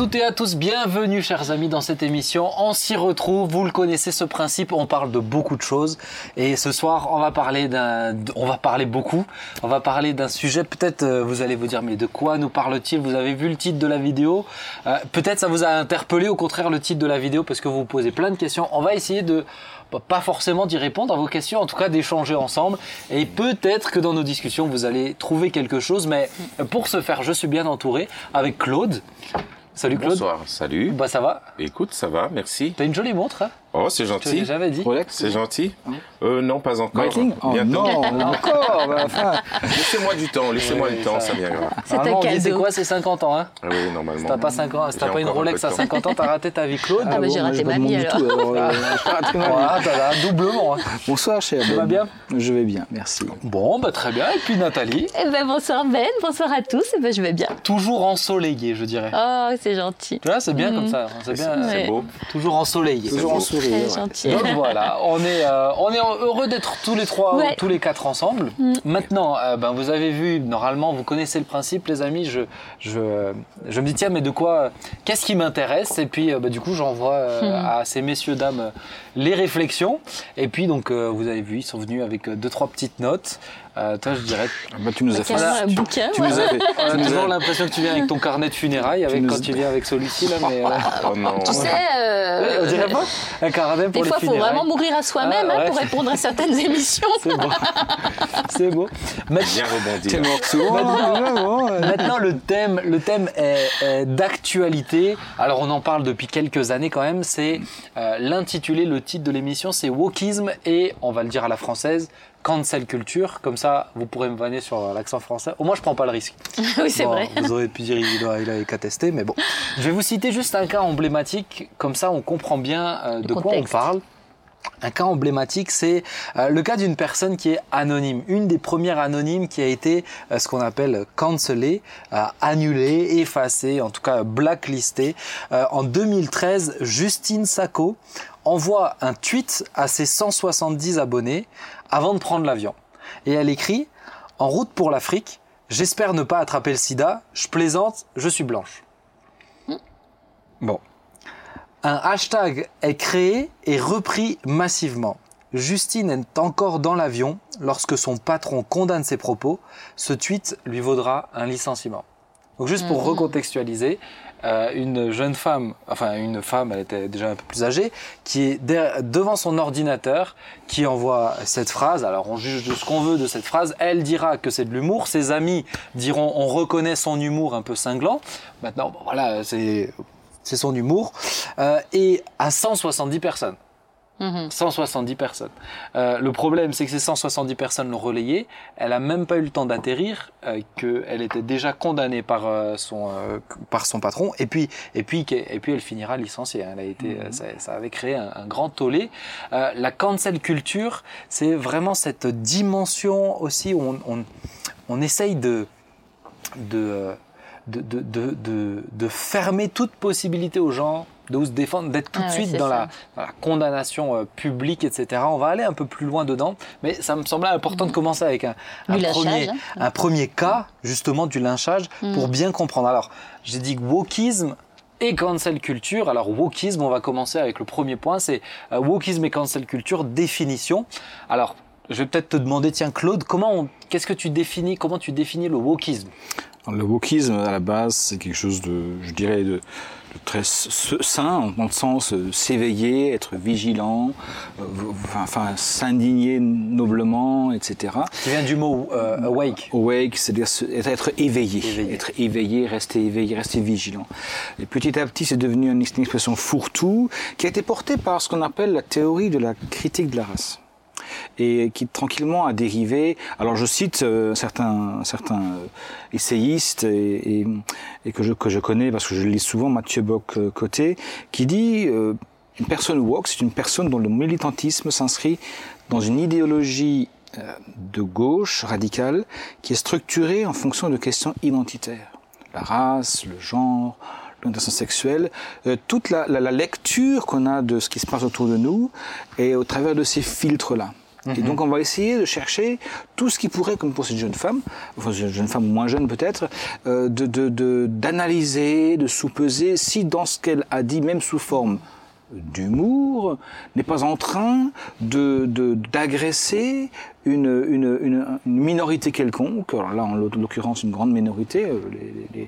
toutes et à tous, bienvenue chers amis dans cette émission. On s'y retrouve, vous le connaissez ce principe, on parle de beaucoup de choses et ce soir on va parler d'un on va parler beaucoup. On va parler d'un sujet peut-être euh, vous allez vous dire mais de quoi nous parle-t-il? Vous avez vu le titre de la vidéo? Euh, peut-être ça vous a interpellé au contraire le titre de la vidéo parce que vous vous posez plein de questions. On va essayer de bah, pas forcément d'y répondre à vos questions, en tout cas d'échanger ensemble. Et peut-être que dans nos discussions, vous allez trouver quelque chose. Mais pour ce faire, je suis bien entouré avec Claude. Salut Claude. Bonsoir, salut. Bah ça va Écoute, ça va, merci. T'as une jolie montre, hein? Oh, c'est Tu gentil. j'avais dit. Rolex C'est gentil euh, Non, pas encore. Oh Bientôt. non, encore bah, enfin, Laissez-moi du temps, laissez-moi Oui, du temps, ça- viendra. C'est un dit, C'est cadeau. quoi, c'est 50 ans, hein Ah oui, normalement. Si t'as pas 5 ans, si t'as J'ai pas une un Rolex peu à de temps. 50 ans, t'as raté ta vie, Claude. Ah, bah, j'ai bon, raté je ma vie, alors. tout, alors, euh, j'ai raté ma vie. Voilà, t'as là, doublement. hein. Bonsoir cher Ça va Ben. bien Je vais bien, merci. Bon, bah très bien. Et puis Nathalie, Eh ben, bonsoir Ben, bonsoir à tous. Eh ben, je vais bien. toujours ensoleillée, je dirais. Oh, c'est gentil. Tu vois, c'est bien comme ça. C'est bien. Ouais. C'est beau. Toujours ensoleillé. Toujours en ouais. Donc voilà, on est, euh, on est heureux d'être tous les trois, Ouais. tous les quatre ensemble. Mm. Maintenant, euh, ben, vous avez vu, normalement, vous connaissez le principe, les amis. Je, je, je me dis, tiens, mais de quoi, qu'est-ce qui m'intéresse? Et puis, euh, bah, du coup, j'envoie euh, Mm. à ces messieurs, dames, les réflexions. Et puis, donc, vous avez vu, ils sont venus avec deux, trois petites notes. Euh, toi, je dirais, Ah bah, tu nous as fait ça. un bouquin. Tu nous as fait. on a tu nous toujours l'impression que tu viens avec ton carnet de funérailles, avec quand tu viens avec celui-ci là, mais. euh, Oh non. Tu sais, euh, on dirait pas un carnet pour des fois, il faut vraiment mourir à soi-même Ah, hein, pour répondre à certaines émissions. C'est beau. C'est beau. Bien rebondi. Maintenant, le thème, le thème est, est d'actualité. Alors, on en parle depuis quelques années quand même. C'est euh, l'intitulé, le titre de l'émission, c'est Wokisme et on va le dire à la française. Cancel culture, comme ça vous pourrez me vanner sur l'accent français. Au moins je prends pas le risque. oui, c'est Bon, vrai. Vous aurez pu dire il a, il a qu'à tester, mais bon. Je vais vous citer juste un cas emblématique, comme ça on comprend bien euh, de quoi on parle. Un cas emblématique, c'est euh, le cas d'une personne qui est anonyme, une des premières anonymes qui a été euh, ce qu'on appelle cancellée, euh, annulée, effacée, en tout cas blacklistée. En 2013, Justine Sacco envoie un tweet à ses 170 abonnés avant de prendre l'avion. Et elle écrit En route pour l'Afrique, j'espère ne pas attraper le sida, je plaisante, je suis blanche. Bon. Un hashtag est créé et repris massivement. Justine est encore dans l'avion lorsque son patron condamne ses propos. Ce tweet lui vaudra un licenciement. Donc juste pour Mhm. recontextualiser, euh, une jeune femme, enfin une femme, elle était déjà un peu plus âgée, qui est devant son ordinateur, qui envoie cette phrase. Alors on juge de ce qu'on veut de cette phrase. Elle dira que c'est de l'humour. Ses amis diront on reconnaît son humour un peu cinglant. Maintenant, bon, voilà, c'est c'est son humour. Euh, et à 170 personnes. Mhm. 170 personnes. Euh, le problème, c'est que ces 170 personnes l'ont relayée. Elle a même pas eu le temps d'atterrir, euh, qu'elle était déjà condamnée par euh, son par son patron. Et puis et puis et puis elle finira licenciée. Elle a été, euh, ça, ça avait créé un, un grand tollé. La cancel culture, c'est vraiment cette dimension aussi où on on, on essaye de, de, de, de, de fermer toute possibilité aux gens de se défendre, d'être tout Ah de ouais, suite dans la, dans la condamnation euh, publique, etc. On va aller un peu plus loin dedans, mais ça me semblait important de commencer avec un, premier, hein. un premier cas justement du lynchage Mm. pour bien comprendre. Alors, j'ai dit wokisme et cancel culture. Alors wokisme, on va commencer avec le premier point, c'est euh, wokisme et cancel culture définition. Alors, je vais peut-être te demander, tiens Claude, comment, on- qu'est-ce que tu définis, comment tu définis le wokisme? Le wokisme, à la base, c'est quelque chose de, je dirais, de, de très sain, dans le sens euh, s'éveiller, être vigilant, euh, enfin, s'indigner noblement, etc. Qui vient du mot euh, awake. Awake, c'est-à-dire être éveillé, Éveillé. être éveillé, rester éveillé, rester vigilant. Et petit à petit, c'est devenu une expression fourre-tout qui a été portée par ce qu'on appelle la théorie de la critique de la race et qui tranquillement a dérivé. Alors je cite euh, certains, euh, essayistes et, que, je, connais parce que je lis souvent, Mathieu Bock-Côté, qui dit euh, une personne woke, c'est une personne dont le militantisme s'inscrit dans une idéologie euh, de gauche radicale qui est structurée en fonction de questions identitaires. La race, le genre, l'orientation sexuelle, euh, toute la, la- la lecture qu'on a de ce qui se passe autour de nous et au travers de ces filtres-là. Et donc on va essayer de chercher tout ce qui pourrait, comme pour cette jeune femme, enfin cette jeune femme moins jeune peut-être, euh, de de- de- d'analyser, de, soupeser si dans ce qu'elle a dit, même sous forme d'humour, n'est pas en train de de- d'agresser une, une, une, une minorité quelconque, alors là en l'oc- l'occurrence une grande minorité, euh, les,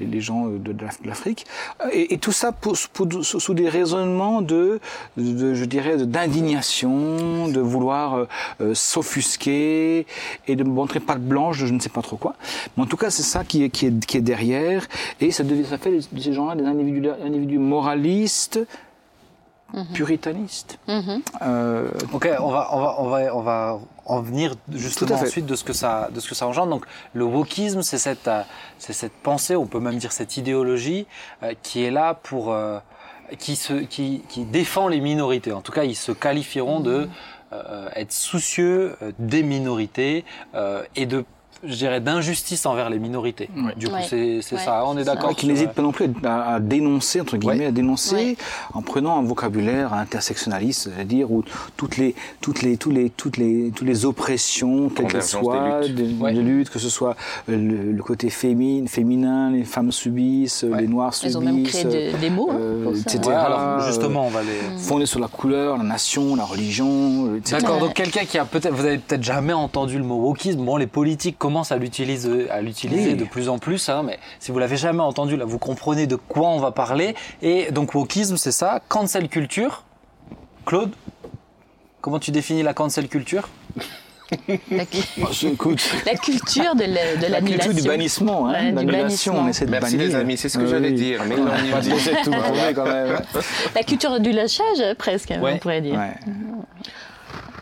les, les, gens euh, de, de l'Af- de l'Afrique, et, et tout ça pour- pour- sous des raisonnements de, de je dirais, d'indignation, de vouloir euh, euh, s'offusquer et de montrer patte blanche je ne sais pas trop quoi. Mais en tout cas, c'est ça qui est, qui, est, qui est derrière, et ça, devient, ça fait de ces gens-là des individus, individus moralistes, puritanistes. Euh, Ok, on va, on va, on va, on va en venir justement ensuite de ce que ça, de ce que ça engendre. Donc, le wokisme, c'est cette, euh, c'est cette pensée, on peut même dire cette idéologie euh, qui est là pour, euh, qui se, qui, qui défend les minorités. En tout cas, ils se qualifieront de euh, être soucieux des minorités euh, et de je dirais d'injustice envers les minorités. Ouais. Du coup, Ouais. c'est c'est Ouais, ça. On est d'accord. qui n'hésite pas non plus à, à dénoncer, entre guillemets, Ouais. à dénoncer Ouais. en prenant un vocabulaire intersectionnaliste, c'est-à-dire où toutes les, toutes les, tous les, toutes les, toutes les oppressions, quelles qu'elles soient, des de, luttes. Ouais. de luttes, que ce soit euh, le, le côté féminin, féminin, les femmes subissent, Ouais. les noirs subissent, Ils ont même créé de- des mots hein, euh, pour ça. etc. alors, euh, justement, on va les. fondés sur la couleur, la nation, la religion, etc. D'accord, Ouais. donc quelqu'un qui a peut-être, vous avez peut-être jamais entendu le mot wokisme. Bon, les politiques commencent à l'utiliser, à l'utiliser Oui. de plus en plus, hein, mais si vous l'avez jamais entendu, là, vous comprenez de quoi on va parler. Et donc wokisme, c'est ça. Cancel culture. Claude, comment tu définis la cancel culture? La, cu- Oh, je- écoute, la culture de la- de la l'annulation. culture du bannissement, hein, Ouais, du l'annulation, bannissement. on essaie de Merci bannir. les amis, c'est ce que Oui. j'allais dire. Mais On non, pas tout quand même. La culture du lâchage, presque, Ouais. on pourrait dire. Ouais.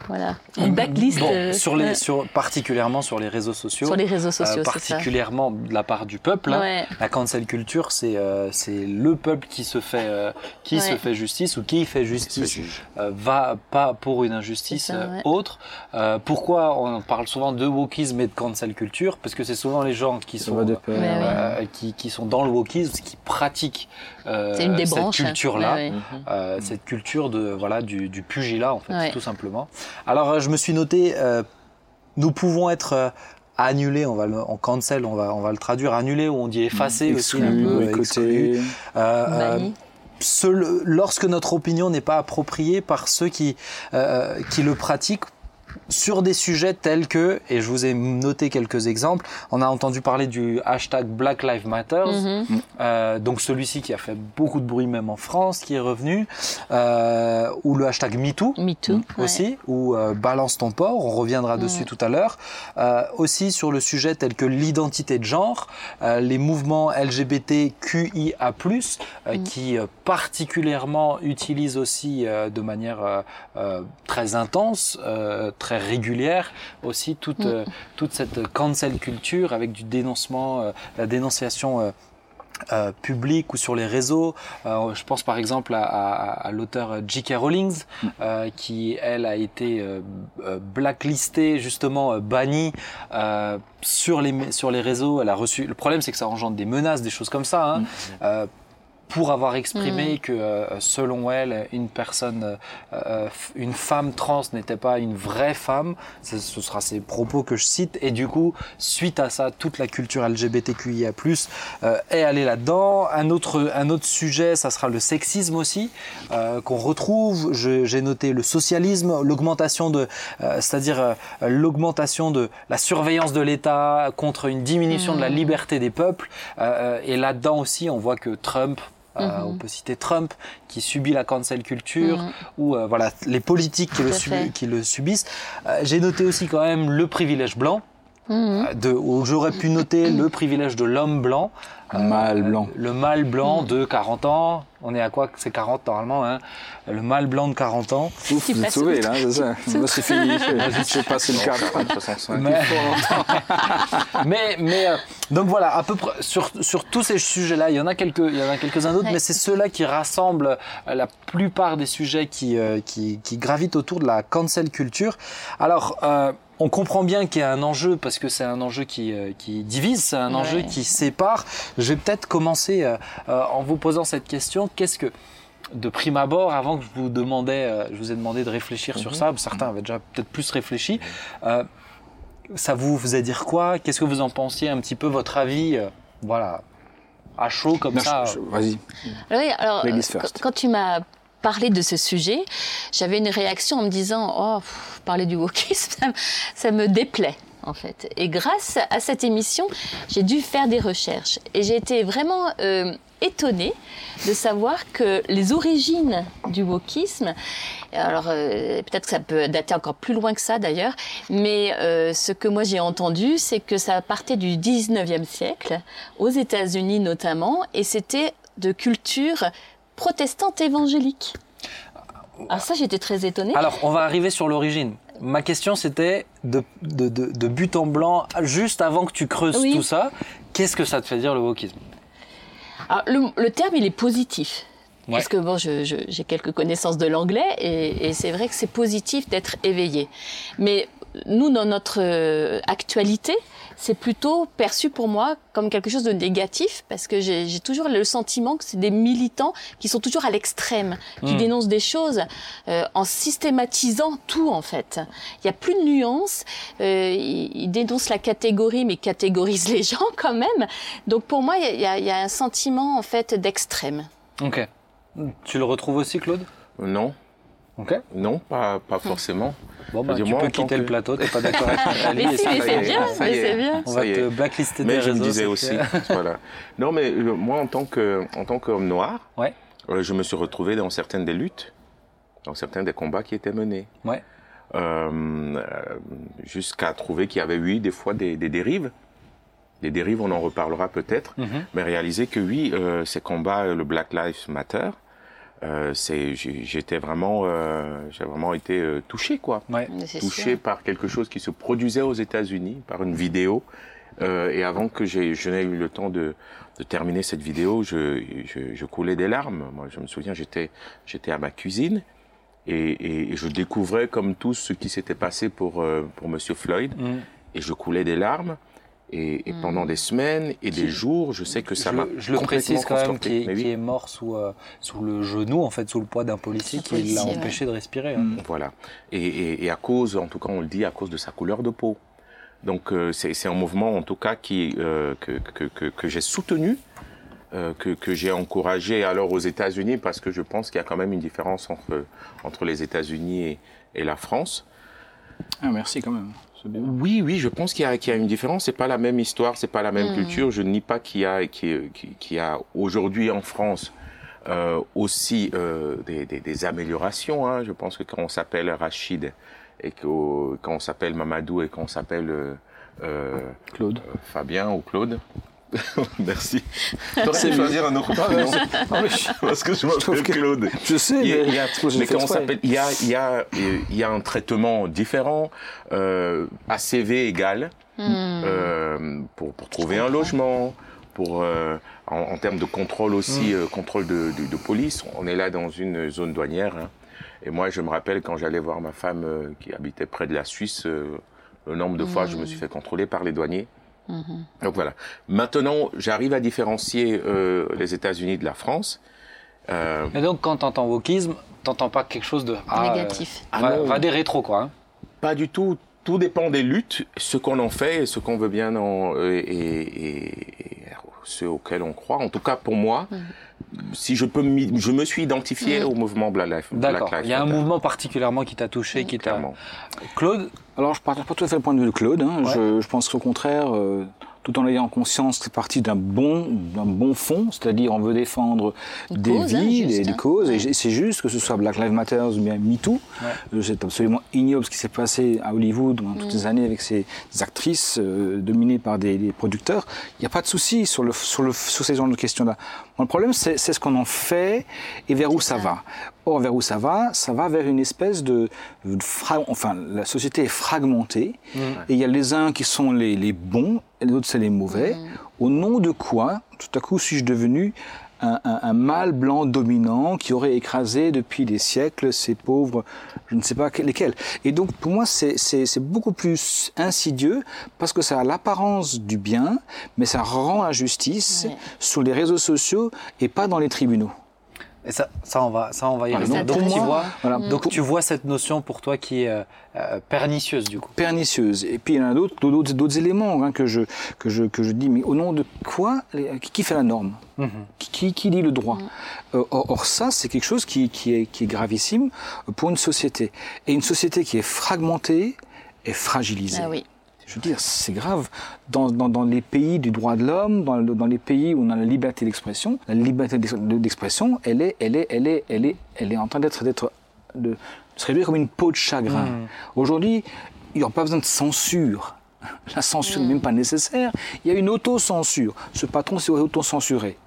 Voilà. Une backlist Bon, euh, sur les, sur, particulièrement sur les réseaux sociaux. sur les réseaux euh, sociaux, c'est ça. particulièrement de la part du peuple. hein. Ouais. La cancel culture, c'est euh, c'est le peuple qui se fait euh, qui Ouais. se fait justice ou qui fait justice euh, va pas pour une injustice ça, euh, ouais. autre. Euh, pourquoi on parle souvent de wokisme et de cancel culture? Parce que c'est souvent les gens qui sont euh, qui, qui sont dans le wokisme, qui pratiquent euh, une des cette branches. culture-là. Ouais, ouais. Euh, cette culture de voilà du, du pugilat en fait Ouais. tout simplement. Alors euh, je me suis noté euh, nous pouvons être euh, annulés, on va le, en cancel, on va on va le traduire annulé ou on dit effacé aussi, un Exclu, peu, euh, exclu. Euh, euh, Banni. ce- lorsque notre opinion n'est pas appropriée par ceux qui euh, qui le pratiquent sur des sujets tels que, et je vous ai noté quelques exemples, on a entendu parler du hashtag Black Lives Matter, Mhm. euh, donc celui-ci qui a fait beaucoup de bruit même en France, qui est revenu, euh, ou le hashtag MeToo Me too. ouais. aussi, ou euh, Balance ton port, on reviendra dessus tout à l'heure. Aussi sur le sujet tel que l'identité de genre, les mouvements LGBTQIA+, euh, qui particulièrement utilisent aussi de manière très intense, très régulière aussi toute, euh, toute cette cancel culture avec du dénoncement, euh, la dénonciation euh, euh, public ou sur les réseaux. Euh, je pense par exemple à, à- à l'auteur J.K. Rowling, euh, qui elle a été blacklistée, justement bannie sur les sur les réseaux. Elle a reçu. Le problème, c'est que ça engendre des menaces, des choses comme ça. Hein, euh, pour avoir exprimé que euh, selon elle une personne euh, euh, une femme trans n'était pas une vraie femme. Ce, ce sera ses propos que je cite. Et du coup suite à ça toute la culture LGBTQIA+ euh, est allée là-dedans. Un autre un autre sujet ça sera le sexisme aussi euh, qu'on retrouve. J'ai noté le socialisme l'augmentation de euh, c'est-à-dire euh, l'augmentation de la surveillance de l'État contre une diminution de la liberté des peuples. Euh, et là-dedans aussi on voit que Trump euh, on peut citer Trump qui subit la cancel culture ou euh, voilà les politiques qui le, à subi- fait. qui le subissent. Euh, J'ai noté aussi quand même le privilège blanc. De, où j'aurais pu noter le privilège de l'homme blanc. Mâle blanc. Le mâle blanc de 40 ans. On est à quoi C'est 40 normalement. Hein le mâle blanc de 40 ans. Ouf, Tu vous êtes sauvé là, c'est ça. Moi, c'est fini. J'ai passé le cap. 65. Mais, mais, mais, euh, donc voilà, à peu près sur, sur tous ces sujets-là, il y en a quelques, il y en a quelques-uns d'autres, Ouais. mais c'est ceux-là qui rassemblent euh, la plupart des sujets qui, euh, qui, qui gravitent autour de la cancel culture. Alors, euh, on comprend bien qu'il y a un enjeu parce que c'est un enjeu qui, euh, qui divise, c'est un enjeu qui sépare. Je vais peut-être commencer euh, euh, en vous posant cette question. Qu'est-ce que de prime abord, avant que je vous demandais, euh, je vous ai demandé de réfléchir sur ça, certains avaient déjà peut-être plus réfléchi. euh, ça vous faisait dire quoi? Qu'est-ce que vous en pensiez un petit peu votre avis euh, Voilà, à chaud comme Non, ça? Vas-y. Oui, alors, quand tu m'as parlé de ce sujet, j'avais une réaction en me disant Oh, parler du wokisme, ça, ça me déplaît. En fait. Et grâce à cette émission, j'ai dû faire des recherches. Et j'ai été vraiment euh, étonnée de savoir que les origines du wokisme, alors euh, peut-être que ça peut dater encore plus loin que ça d'ailleurs, mais euh, ce que moi j'ai entendu, c'est que ça partait du 19e siècle, aux États-Unis notamment, et c'était de culture protestante évangélique. Alors ça, j'étais très étonnée. Alors, on va arriver sur l'origine. Ma question, c'était de, de, de- de but en blanc, juste avant que tu creuses Oui. tout ça, qu'est-ce que ça te fait dire le wokisme? Alors, le, le terme, il est positif. Ouais. Parce que bon, je- je- j'ai quelques connaissances de l'anglais et, et c'est vrai que c'est positif d'être éveillé. Mais nous, dans notre euh, actualité, c'est plutôt perçu pour moi comme quelque chose de négatif parce que j'ai toujours le sentiment que c'est des militants qui sont toujours à l'extrême, qui Hmm. dénoncent des choses euh, en systématisant tout en fait. Il n'y a plus de nuances. Euh, ils, dénoncent la catégorie mais catégorisent les gens quand même. Donc pour moi, il y a- y a un sentiment en fait d'extrême. Ok. Tu le retrouves aussi, Claude? Non, Non, pas, pas forcément. Bon, bah, tu moi, peux quitter que- le plateau, t'es pas d'accord avec Nathalie, Mais si, c'est bien, c'est bien. On va te blacklister des Mais je me disais aussi, voilà. Non, mais euh, moi, en tant que, en tant qu'homme noir, Ouais. euh, je me suis retrouvé dans certaines des luttes, dans certains des combats qui étaient menés. Ouais. Euh, jusqu'à trouver qu'il y avait, oui, des fois des, des dérives. Des dérives, on en reparlera peut-être, Mhm. mais réaliser que oui, ces combats, le Black Lives Matter, euh, c'est, j'ai- j'étais vraiment, euh, j'ai vraiment été euh, touché, quoi Ouais. Touché sûr. par quelque chose qui se produisait aux États-Unis, par une vidéo. Euh, et avant que j'ai, je n'ai eu le temps de, de terminer cette vidéo, je, je, je coulais des larmes. Moi, je me souviens, j'étais, j'étais à ma cuisine et, et, et je découvrais comme tous ce qui s'était passé pour, euh, pour Monsieur Floyd. Mhm. Et je coulais des larmes. Et, et pendant des semaines et des jours, je sais que ça je, m'a je le complètement précise quand même, qui est, oui. qui est mort sous, euh, sous le genou, en fait, sous le poids d'un policier qui l'a empêché de respirer. hein. Mm. Voilà. Et, et, et à cause, en tout cas, on le dit, à cause de sa couleur de peau. Donc euh, c'est c'est un mouvement, en tout cas, qui euh, que, que, que, que j'ai soutenu, euh, que, que j'ai encouragé alors aux États-Unis, parce que je pense qu'il y a quand même une différence entre, entre les États-Unis et, et la France. Ah, merci quand même. Oui, oui, je pense qu'il y, a- qu'il y a une différence. C'est pas la même histoire, c'est pas la même Mhm. culture. Je ne nie pas qu'il y a, qu'il qu'il- qu'il y a aujourd'hui en France euh, aussi euh, des, des- des améliorations. hein. Je pense que quand on s'appelle Rachid et qu'au- quand on s'appelle Mamadou et quand on s'appelle euh, euh, Claude. euh, Fabien ou Claude. Merci. T'aurais pu choisir un autre Ah, prénom. c'est- ah, mais je- Parce que je trouve m'appelle que- Claude. Je sais, Il y a- mais, il y a- mais comment exprès. s'appelle Il y a, il y a, il y a un traitement différent, euh, ACV égal, Hmm. euh, pour, pour trouver un logement, pour euh, en, en termes de contrôle aussi, euh, contrôle de, de, de police. On est là dans une zone douanière. hein. Et moi, je me rappelle quand j'allais voir ma femme euh, qui habitait près de la Suisse, euh, le nombre de fois je me suis fait contrôler par les douaniers. Mhm. Donc voilà. Maintenant, j'arrive à différencier euh, les États-Unis de la France. Euh, Et donc, quand t'entends wokisme, t'entends pas quelque chose de ah, Négatif. euh, Ah va, va des rétros, quoi. hein. Pas du tout. Tout dépend des luttes, ce qu'on en fait et ce qu'on veut bien en, euh, et, et, et ce auquel on croit. En tout cas, pour moi, si je peux, je me suis identifié Mhm. au mouvement Black Lives D'accord. Black Il y a un Matter, mouvement particulièrement qui t'a touché, qui t'a. clairement. Claude, Alors, je partage pas tout à fait le point de vue de Claude. hein. Ouais. Je, je pense qu'au contraire, euh, tout en ayant conscience que c'est parti d'un bon, d'un bon fond, c'est-à-dire on veut défendre Une des cause, hein, vies, des, des hein. causes, Ouais. et c'est juste que ce soit Black Lives Matter ou bien MeToo. Ouais. Euh, C'est absolument ignoble ce qui s'est passé à Hollywood pendant toutes Mm. ces années avec ces actrices euh, dominées par des, des producteurs. Il n'y a pas de souci sur, le, sur, le, sur ces genres de questions-là. Bon, le problème, c'est ce qu'on en fait et vers où ça, ça. va. Or, vers où ça va Ça va vers une espèce de... de fra- enfin, la société est fragmentée et il y a les uns qui sont les, les bons et les autres, c'est les mauvais. Au nom de quoi, tout à coup, suis-je devenu un, un- un mâle blanc dominant qui aurait écrasé depuis des siècles ces pauvres, je ne sais pas que- lesquels. Et donc, pour moi, c'est- c'est c'est beaucoup plus insidieux parce que ça a l'apparence du bien, mais ça rend la justice Ouais. sur les réseaux sociaux et pas dans les tribunaux. Et ça, ça on va, ça on va y Par revenir. Donc tu vois, voilà, donc tu vois cette notion pour toi qui est euh, euh, pernicieuse du coup. pernicieuse. Et puis il y en a d'autres, d'autres, d'autres éléments hein, que, je, que, je, que je dis, mais au nom de quoi les- Qui fait la norme? Mhm. qui, qui, qui dit le droit? Euh, or, or, ça, c'est quelque chose qui, qui, est, qui est gravissime pour une société. Et une société qui est fragmentée est fragilisée. Ah oui. Je veux dire, c'est grave. Dans, dans, dans les pays du droit de l'homme, dans, le- dans les pays où on a la liberté d'expression, la liberté d'ex- d'expression, elle est, elle est, elle est, elle est, elle est en train d'être, d'être, de se réduire comme une peau de chagrin. Aujourd'hui, il n'y aura pas besoin de censure. La censure n'est même pas nécessaire. Il y a une autocensure. Ce patron s'est autocensuré.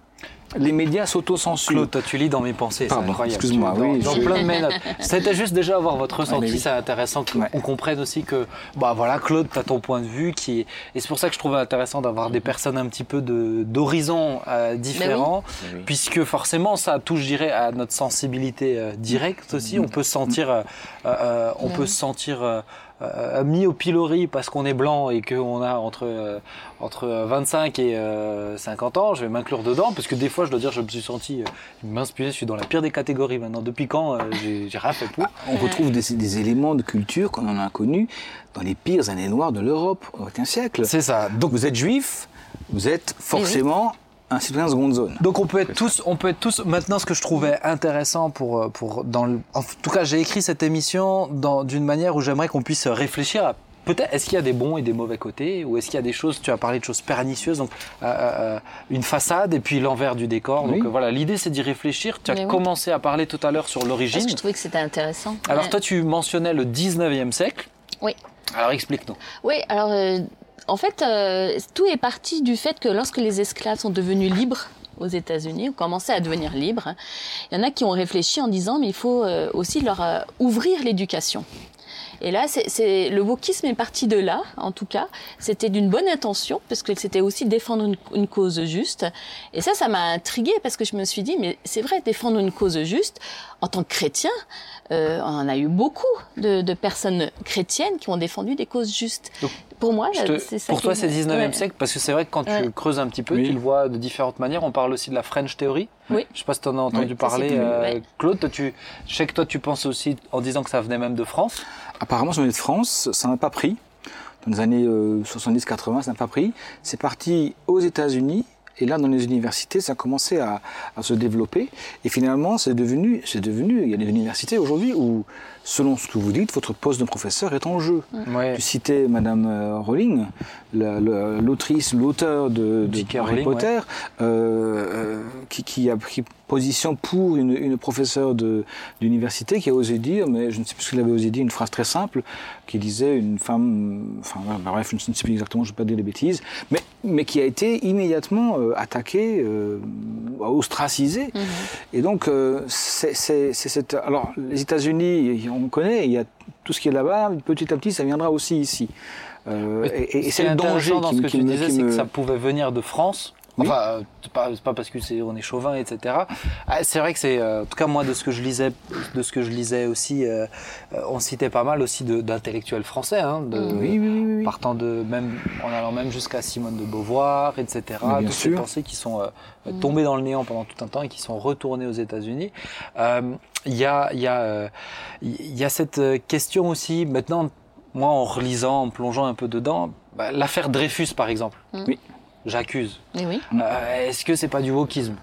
Les médias s'autocensurent. Claude, toi tu lis dans mes pensées, c'est Pardon, incroyable. excuse-moi, dans, oui, dans je- plein de mes notes. C'était juste déjà avoir votre ressenti, oui. c'est intéressant qu'on Ouais. comprenne aussi que, bah voilà, Claude, tu as ton point de vue qui est, et c'est pour ça que je trouvais intéressant d'avoir des personnes un petit peu de d'horizons euh, différents, Mais oui. puisque forcément ça touche, je dirais, à notre sensibilité euh, directe aussi. On peut se sentir, euh, euh, on Ben peut sentir euh, euh, mis au pilori parce qu'on est blanc et qu'on a entre euh, entre 25 et euh, 50 ans, je vais m'inclure dedans parce que des fois je dois dire je me suis senti mince punaise, je suis dans la pire des catégories maintenant. Depuis quand j'ai rien fait pour On retrouve des, des éléments de culture qu'on en a connus dans les pires années noires de l'Europe au XXe siècle. C'est ça. Donc vous êtes juif, vous êtes forcément un citoyen de seconde zone. Donc on peut être tous, on peut être tous. Maintenant, ce que je trouvais intéressant pour euh, pour dans le, en tout cas, j'ai écrit cette émission dans d'une manière où j'aimerais qu'on puisse réfléchir à peut-être est-ce qu'il y a des bons et des mauvais côtés ou est-ce qu'il y a des choses. Tu as parlé de choses pernicieuses, donc euh, euh, une façade et puis l'envers du décor. Donc Oui. euh, voilà, l'idée c'est d'y réfléchir. Tu as oui. commencé à parler tout à l'heure sur l'origine. Parce que je trouvais que c'était intéressant. Alors Ouais. toi, tu mentionnais le 19e siècle. Oui. Alors explique-nous. Oui, alors euh, en fait, euh, tout est parti du fait que lorsque les esclaves sont devenus libres aux États-Unis, ont commencé à devenir libres, il y en a qui ont réfléchi en disant mais il faut euh, aussi leur euh, ouvrir l'éducation. Et là, c'est, c'est- le wokisme est parti de là, en tout cas. C'était d'une bonne intention, parce que c'était aussi défendre une, une cause juste. Et ça, ça m'a intriguée, parce que je me suis dit, mais c'est vrai, défendre une cause juste, en tant que chrétien, euh, on en a eu beaucoup de, de personnes chrétiennes qui ont défendu des causes justes. Donc, pour moi, te- c'est ça. pour toi, me- c'est 19e ouais. siècle parce que c'est vrai que quand tu creuses un petit peu, Oui. tu le vois de différentes manières. On parle aussi de la French Theory. Oui. Je sais pas si tu en as entendu Oui. Parler. euh. Claude, toi, tu, je sais que toi, tu penses aussi en disant que ça venait même de France. Apparemment, ça venait de France, ça n'a pas pris. Dans les années euh, 70-80, ça n'a pas pris. C'est parti aux États-Unis. Et là, dans les universités, ça a commencé à, se développer. Et finalement, c'est devenu, c'est devenu, il y a des universités aujourd'hui où, selon ce que vous dites, votre poste de professeur est en jeu. Ouais. Tu citais Madame euh, Rowling, la- la- l'autrice, l'auteur de. Harry Rowling, Potter, euh, euh, qui, qui a pris position pour une, une professeure de- d'université qui a osé dire, mais je ne sais plus ce qu'elle avait osé dire, une phrase très simple qui disait une femme, enfin bah, bref, je ne sais plus exactement, je ne vais pas dire des bêtises, mais, mais qui a été immédiatement euh, attaquée, euh, ostracisée. Mhm. Et donc, euh, c'est c'est- c'est cette. Alors, les États-Unis, on connaît, il y a tout ce qui est là-bas, petit à petit, ça viendra aussi ici. Euh, et c'est est le danger dans qui, ce que qui tu me- disais, c'est me- que ça pouvait venir de France. Oui. Enfin, euh, c'est pas, parce que c'est on est chauvin, etc. Ah, C'est vrai que c'est, euh, en tout cas moi de ce que je lisais, de ce que je lisais aussi, euh, on citait pas mal aussi d'intellectuels français, hein, de, Oui, oui, oui, oui. partant de même, en allant même jusqu'à Simone de Beauvoir, etc. Bien Toutes ces sûr. pensées qui sont euh, tombées dans le néant pendant tout un temps et qui sont retournées aux États-Unis. Euh, Il y a, il y a, euh, il y a cette question aussi maintenant. Moi, en relisant, en plongeant un peu dedans, bah, l'affaire Dreyfus, par exemple. Mm. Oui. J'accuse. Oui. Euh, Est-ce que c'est pas du wokisme?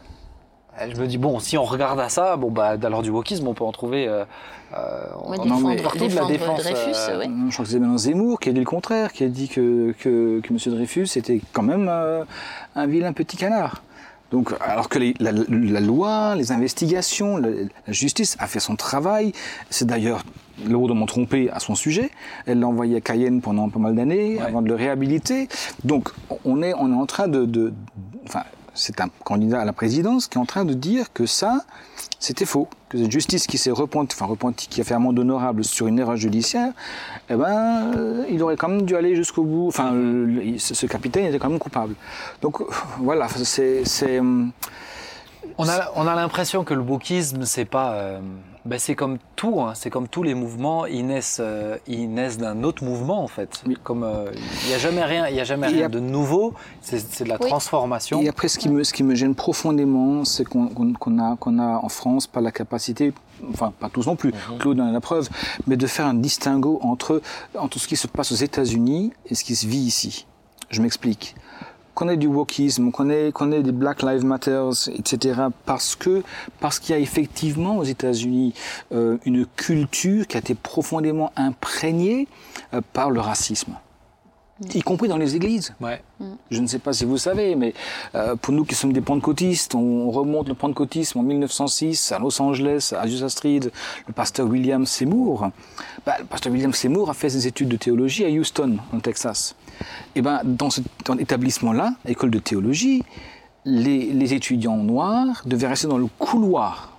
Euh, Je me dis bon, si on regarde à ça, bon bah alors du wokisme, on peut en trouver. Euh, on en mais- partout de la défendre défense. Dreyfus, euh, ouais. Je crois que c'est maintenant Zemmour qui a dit le contraire, qui a dit que, que, que M. Dreyfus était quand même euh, un vilain petit canard. Donc, alors que les- la, la loi, les investigations, la, la justice a fait son travail. C'est d'ailleurs lourdement trompé à son sujet. Elle l'a envoyé à Cayenne pendant pas mal d'années Ouais. avant de le réhabiliter. Donc, on est, on est en train de, de- enfin, c'est un candidat à la présidence qui est en train de dire que ça, c'était faux. Que cette justice qui s'est repentie, enfin repentie, qui a fait amende honorable sur une erreur judiciaire, eh ben, euh, il aurait quand même dû aller jusqu'au bout. Enfin, le- ce capitaine était quand même coupable. Donc, euh, voilà, c'est, hum, On a, on a l'impression que le wokisme, c'est pas. euh, Ben, c'est comme tout, hein. c'est comme tous les mouvements, ils naissent, euh, ils naissent d'un autre mouvement en fait. Oui. Comme euh, il n'y a jamais rien, il y a jamais rien de nouveau. C'est de la Oui. transformation. Et après, ce qui me, ce qui me gêne profondément, c'est qu'on qu'on- qu'on a, qu'on a en France pas la capacité, enfin pas tous non plus, Claude en est la preuve, mais de faire un distinguo entre, entre ce qui se passe aux États-Unis et ce qui se vit ici. Je m'explique. Qu'on ait du wokisme, qu'on ait, des Black Lives Matter, etc., parce que parce qu'il y a effectivement aux États-Unis euh, une culture qui a été profondément imprégnée euh, par le racisme, y compris dans les églises. Ouais. Je ne sais pas si vous savez, mais euh, pour nous qui sommes des pentecôtistes, on remonte le pentecôtisme en 1906 à Los Angeles, à Azusa Street, le pasteur William Seymour. Bah, le pasteur William Seymour a fait ses études de théologie à Houston, en Texas. Et ben, dans cet dans cet établissement-là, école de théologie, les, les étudiants noirs devaient rester dans le couloir.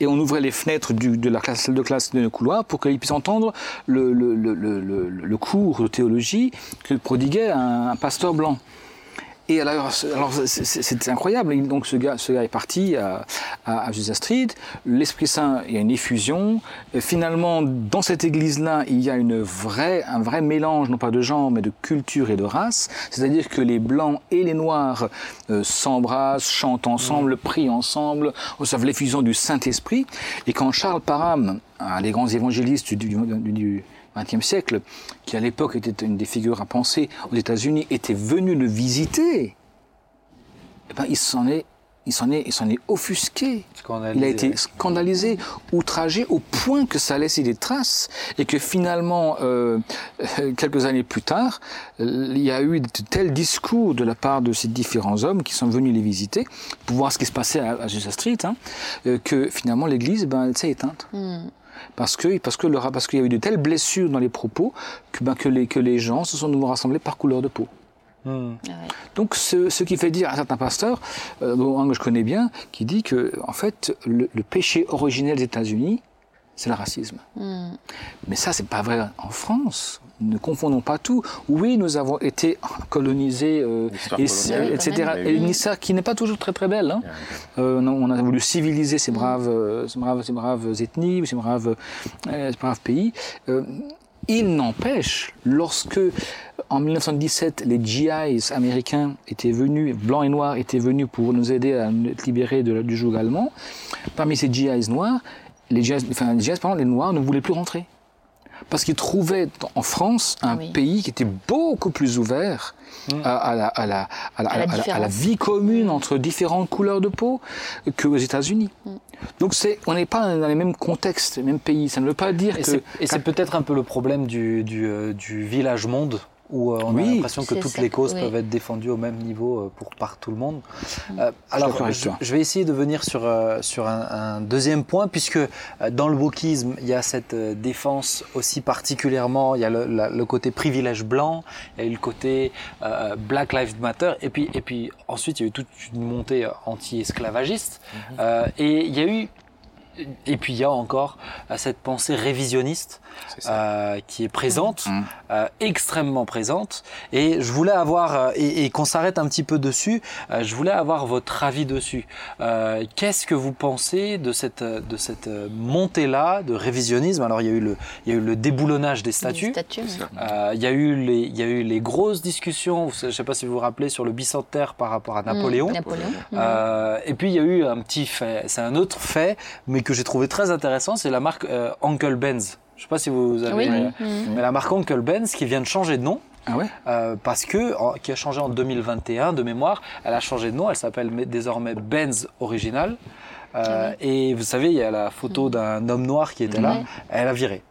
Et on ouvrait les fenêtres de la classe, salle de classe de couloir pour qu'ils puissent entendre le, cours de théologie que prodiguait un pasteur blanc. Et alors, c'est incroyable. Donc ce gars, ce gars est parti à, à, à Azusa Street. L'Esprit Saint, il y a une effusion. Et finalement, dans cette église-là, il y a une vraie, un vrai mélange, non pas de genre, mais de culture et de race. C'est-à-dire que les blancs et les noirs euh, s'embrassent, chantent ensemble, prient ensemble, reçoivent l'effusion du Saint-Esprit. Et quand Charles Parham, un des grands évangélistes du, du, du XXe siècle, qui à l'époque était une des figures à penser aux États-Unis, était venu le visiter, eh ben, il s'en est, il s'en est, il s'en est offusqué. Scandalisé, Il a été scandalisé, outragé au point que ça a laissé des traces et que finalement, euh, quelques années plus tard, euh, il y a eu de tels discours de la part de ces différents hommes qui sont venus les visiter pour voir ce qui se passait à, à Azusa Street, hein, euh, que finalement l'Église, ben, elle s'est éteinte. Parce que parce que le parce qu'il y a eu de telles blessures dans les propos que ben, que les que les gens se sont nouveau rassemblés par couleur de peau. Hmm. Donc ce, ce qui fait dire à un certain pasteur, euh, dont un que je connais bien, qui dit que en fait le, le péché originel des États-Unis, c'est le racisme. Mais ça c'est pas vrai en France. Ne confondons pas tout. Oui, nous avons été colonisés, euh, et- etc. Et une histoire qui n'est pas toujours très très belle. hein. Euh, non, on a voulu civiliser ces braves, euh, ces braves, ces braves ethnies, ces braves, euh, ces braves pays. Euh, il n'empêche, lorsque en 1917 les GIs américains étaient venus, blancs et noirs étaient venus pour nous aider à nous libérer de- du joug allemand, parmi ces GIs noirs, les GIs, enfin, les GIs, pardon, les noirs ne voulaient plus rentrer. Parce qu'ils trouvaient en France un oui. pays qui était beaucoup plus ouvert à, à la, à, la, à, la, À la à la- à la différence. vie commune entre différentes couleurs de peau qu'aux États-Unis. Donc c'est, on n'est pas dans les mêmes contextes, les mêmes pays. Ça ne veut pas dire Et que c'est- et c'est peut-être un peu le problème du, du, euh, du village monde où euh, on a Oui, l'impression que toutes ça, les causes oui. peuvent être défendues au même niveau euh, pour par tout le monde. Euh, alors, je, vais essayer de venir sur, euh, sur un, un deuxième point, puisque euh, dans le wokisme, il y a cette euh, défense aussi particulièrement, il y a le, la- le côté privilège blanc, il y a eu le côté euh, Black Lives Matter, et puis, et puis ensuite il y a eu toute une montée anti-esclavagiste, Euh, et il y a eu et puis il y a encore cette pensée révisionniste. Euh, qui est présente, Mhm. euh, extrêmement présente. Et je voulais avoir, euh, et, et qu'on s'arrête un petit peu dessus, euh, je voulais avoir votre avis dessus. Euh, Qu'est-ce que vous pensez de cette, de cette montée-là de révisionnisme? Alors il y, a eu le, il y a eu le déboulonnage des statues. Il, y a eu les, il y a eu les grosses discussions, je ne sais pas si vous vous rappelez, sur le bicentenaire par rapport à Napoléon. Mmh, Napoléon. Mmh. Euh, et puis il y a eu un petit fait, c'est un autre fait, mais que j'ai trouvé très intéressant, c'est la marque euh, Uncle Ben's. Je sais pas si vous avez, Oui. Mmh. mais la marque Uncle Ben's qui vient de changer de nom. Ah ouais euh, parce que en- qui a changé en 2021 de mémoire, elle a changé de nom, elle s'appelle désormais Benz Original. Euh, Et vous savez, il y a la photo d'un homme noir qui était là, Ouais. elle a viré.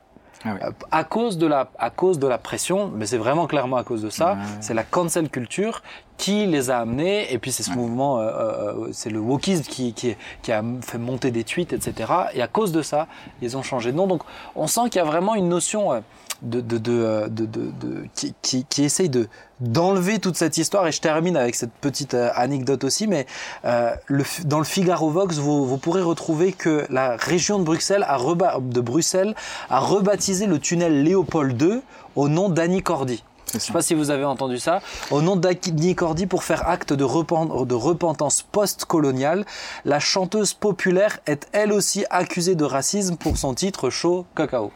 Ah. Euh, À cause de la, à cause de la pression, mais c'est vraiment clairement à cause de ça. C'est la cancel culture qui les a amenés. Et puis c'est ce mouvement, euh, euh, c'est le wokisme qui, qui, qui a fait monter des tweets, etc. Et à cause de ça, ils ont changé de nom. Donc on sent qu'il y a vraiment une notion euh, de, de, de, euh, de, de- de- qui, qui, qui essaye de d'enlever toute cette histoire. Et je termine avec cette petite euh, anecdote aussi. Mais euh, le, dans le Figaro Vox, vous, vous pourrez retrouver que la région de Bruxelles a, reba- de Bruxelles a rebaptisé le tunnel Léopold II au nom d'Annie Cordy. Je sais pas si vous avez entendu ça. Au nom d'Agni Cordy, pour faire acte de repentance post-coloniale, la chanteuse populaire est elle aussi accusée de racisme pour son titre Chaud Cacao.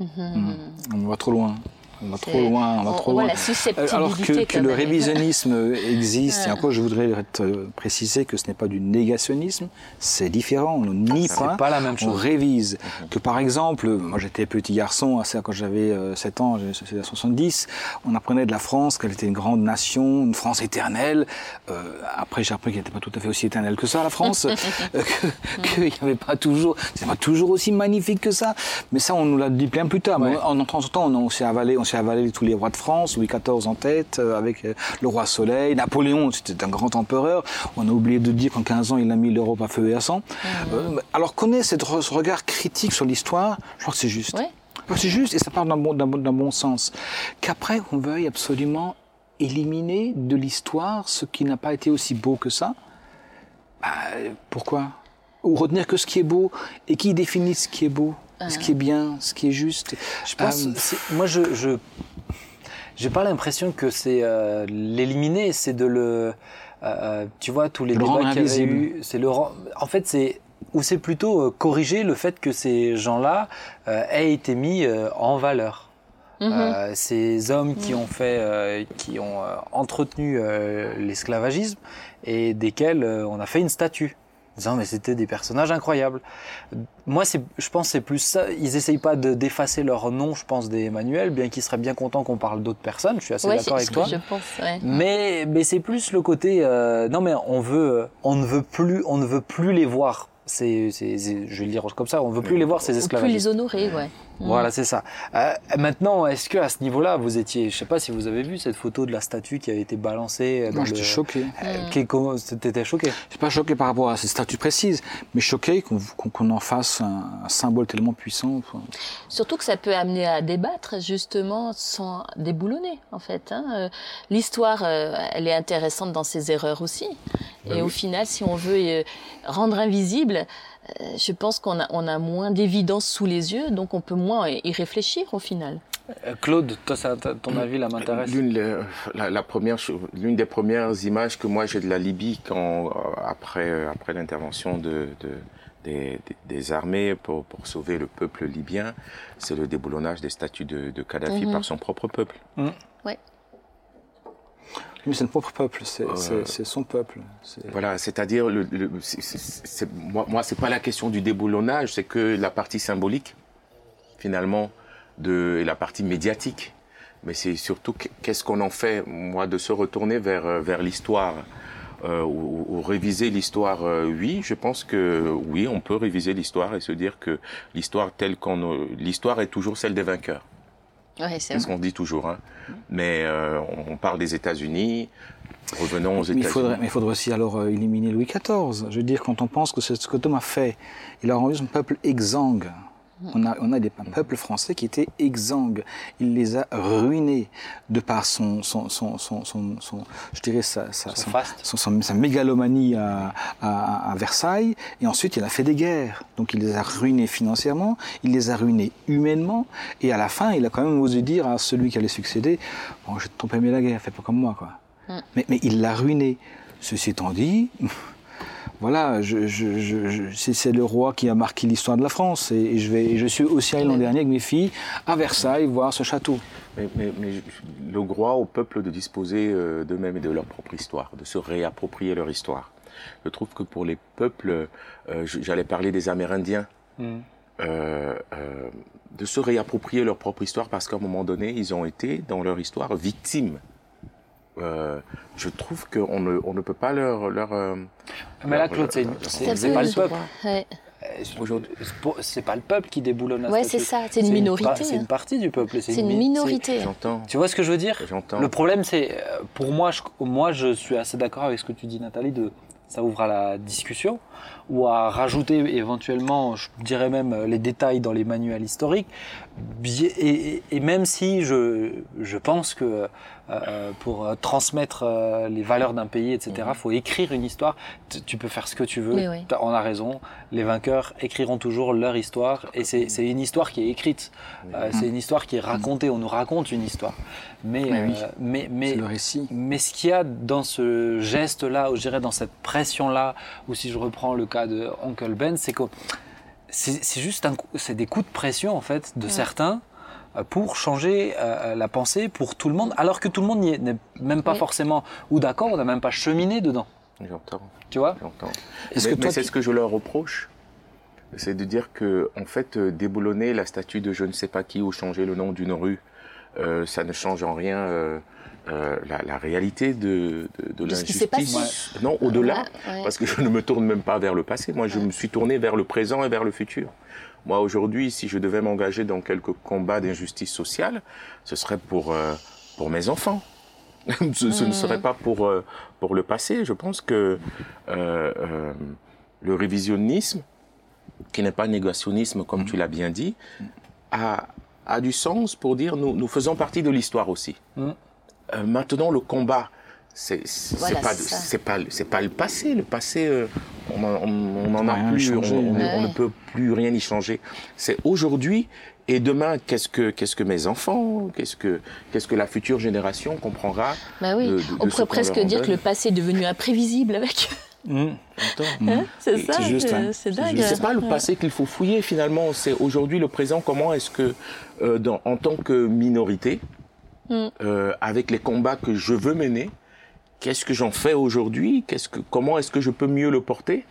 On va trop loin. On va trop loin, on va on- trop on loin. la Euh, Alors que, que le même. révisionnisme existe, et encore je voudrais euh, préciser que ce n'est pas du négationnisme, c'est différent, on ne nie pas, pas la même on chose. révise. Que par exemple, moi j'étais petit garçon, quand j'avais euh, 7 ans, j'ai- c'était en 70, on apprenait de la France qu'elle était une grande nation, une France éternelle. Euh, après j'ai appris qu'elle n'était pas tout à fait aussi éternelle que ça, la France, euh, que- qu'il n'y avait pas toujours, c'est pas toujours aussi magnifique que ça. Mais ça, on nous l'a dit bien plus tard. Mais en entrant en temps, on s'est avalé, on s'est avalé tous les rois de France, Louis XIV en tête, euh, avec euh, le roi Soleil, Napoléon, c'était un grand empereur. On a oublié de dire qu'en 15 ans, il a mis l'Europe à feu et à sang. Euh, alors qu'on ait ce regard critique sur l'histoire, je crois que c'est juste. Ouais. C'est juste et ça part d'un bon, bon- bon sens. Qu'après, on veuille absolument éliminer de l'histoire ce qui n'a pas été aussi beau que ça, bah, pourquoi? Ou retenir que ce qui est beau et qui définit ce qui est beau, ce qui est bien, ce qui est juste. Je pense, Euh, c'est- moi, je, je, j'ai pas l'impression que c'est euh, l'éliminer, c'est de le, euh, tu vois, tous les Le débats qu'il y avait invisible. eu, c'est le, en fait, c'est ou c'est plutôt euh, corriger le fait que ces gens-là euh, aient été mis euh, en valeur. Mhm. Euh, ces hommes qui ont fait, euh, qui ont euh, entretenu euh, l'esclavagisme et desquels euh, on a fait une statue. En disant mais c'était des personnages incroyables. Moi, c'est, je pense, c'est plus ça. Ils essayent pas de d'effacer leur nom, je pense, des manuels, bien qu'ils seraient bien contents qu'on parle d'autres personnes. Je suis assez Ouais, d'accord c'est avec toi. je pense. ouais. Mais, mais c'est plus le côté. euh, non, mais on veut, on ne veut plus, on ne veut plus les voir. C'est, c'est, c'est- je vais le dire comme ça. On ne veut plus les voir ces Ou plus les honorer, ouais. Voilà, c'est ça. Euh, maintenant, est-ce que à ce niveau-là, vous étiez, je sais pas si vous avez vu cette photo de la statue qui a été balancée dans Moi, le. j'étais choqué. Euh, comment- T'étais choqué? Je suis pas choqué par rapport à ces statues précises, mais choqué qu'on en fasse un, un symbole tellement puissant. Surtout que ça peut amener à débattre justement sans déboulonner en fait. hein. Euh, L'histoire, euh, elle est intéressante dans ses erreurs aussi. Et au final, si on veut euh, rendre invisible, euh, je pense qu'on a, on a moins d'évidence sous les yeux, donc on peut moins y réfléchir au final. Euh, Claude, toi, ça, ton avis là m'intéresse. L'une, le- la, la première, cho- l'une des premières images que moi j'ai de la Libye quand, euh, après, euh, après l'intervention de, de- des, armées pour, pour sauver le peuple libyen, c'est le déboulonnage des statues de, de Kadhafi Mhm. par son propre peuple. C'est le propre peuple, c'est Euh, son peuple. Voilà, c'est-à-dire, le, le- moi, moi c'est pas la question du déboulonnage, c'est que la partie symbolique, finalement, de, et la partie médiatique. Mais c'est surtout qu- qu'est-ce qu'on en fait, moi, de se retourner vers, euh, vers l'histoire. euh, ou, ou réviser l'histoire, euh, oui, je pense que oui, on peut réviser l'histoire et se dire que l'histoire telle qu'on, l'histoire est toujours celle des vainqueurs. Ouais, c'est C'est ce qu'on dit toujours. Hein. Mais euh, on parle des États-Unis. Revenons aux Mais il, États-Unis. faudrait, mais il faudrait aussi alors euh, éliminer Louis XIV. Je veux dire, quand on pense que c'est ce que Thomas a fait, il a rendu son peuple exsangue. On a, on a des, un peuple français qui était exsangue. Il les a ruinés de par son, son, son, son, son- son- je dirais sa, sa, Son faste. son- son- sa mégalomanie à, à- à Versailles. Et ensuite, il a fait des guerres. Donc, il les a ruinés financièrement, il les a ruinés humainement. Et à la fin, il a quand même osé dire à celui qui allait succéder, bon, j'ai trop aimé la guerre, fais pas comme moi, quoi. Mais, mais il l'a ruiné. Ceci étant dit, voilà, je, je- je- je- c'est, le roi qui a marqué l'histoire de la France. Et, et je, vais, et je suis aussi allé l'an dernier avec mes filles à Versailles voir ce château. Mais, mais- mais le droit au peuple de disposer euh, d'eux-mêmes et de leur propre histoire, de se réapproprier leur histoire. Je trouve que pour les peuples, euh, j'allais parler des Amérindiens, Mm. euh, euh, de se réapproprier leur propre histoire parce qu'à un moment donné, ils ont été dans leur histoire victimes. Euh, je trouve qu'on ne, on ne peut pas leur... leur euh, Mais là, Claude, c'est, pas le peuple. Ouais. Euh, Aujourd'hui, c'est pas- le peuple qui déboulonne la Ouais, c'est ça, c'est une minorité, C'est hein. une partie du peuple. C'est une mi- minorité. Tu vois ce que je veux dire? J'entends. Le problème, c'est, pour moi, je, moi, je suis assez d'accord avec ce que tu dis, Nathalie, de ça ouvre à la discussion ou à rajouter éventuellement, je dirais même les détails dans les manuels historiques. Et, et- et même si je, je pense que euh, pour euh, transmettre euh, les valeurs d'un pays, etc., faut écrire une histoire. Tu, tu peux faire ce que tu veux. Oui, oui. On a raison. Les vainqueurs écriront toujours leur histoire, et c'est c'est une histoire qui est écrite. Euh, c'est une histoire qui est racontée. On nous raconte une histoire. Mais, Mais oui. euh, mais, le récit. mais ce qu'il y a dans ce geste-là, ou je dirais dans cette pression-là, ou si je reprends le cas de Uncle Ben, c'est que c'est c'est juste un coup- c'est des coups de pression en fait de certains pour changer euh, la pensée pour tout le monde, alors que tout le monde n'y est- n'est même pas Oui. forcément ou d'accord, on n'a même pas cheminé dedans. J'entends. Tu vois? J'entends. Mais, que mais toi, c'est tu- ce que je leur reproche. C'est de dire que, en fait, euh, déboulonner la statue de je ne sais pas qui ou changer le nom d'une rue, euh, ça ne change en rien euh, euh, la, la réalité de, de, de De ce qui s'est l'injustice. Non, au-delà, Ouais, ouais. parce que je ne me tourne même pas vers le passé. Moi, je me suis tourné vers le présent et vers le futur. Moi, aujourd'hui, si je devais m'engager dans quelques combats d'injustice sociale, ce serait pour, euh, pour mes enfants. ce, ce ne serait pas pour, euh, pour le passé. Je pense que euh, euh, le révisionnisme, qui n'est pas négationnisme comme tu l'as bien dit, a, a du sens pour dire nous, nous faisons partie de l'histoire aussi. Mm. Euh, maintenant, le combat, c'est c'est Voilà, pas, pas, c'est pas le passé. Le passé, euh, on en- on on en a plus, on, changé. on- on Ouais. ne peut plus rien y changer. C'est aujourd'hui et demain. Qu'est-ce que, qu'est-ce que mes enfants, qu'est-ce que, qu'est-ce que la future génération comprendra Bah oui, de- de- de on pourrait presque dire que le passé est devenu imprévisible avec. Hein c'est ça, C'est juste, hein. dingue. C'est pas le passé qu'il faut fouiller finalement, c'est aujourd'hui le présent. Comment est-ce que, euh, dans- en tant que minorité, Mm. euh, avec les combats que je veux mener, qu'est-ce que j'en fais aujourd'hui? Comment est-ce que je peux mieux le porter?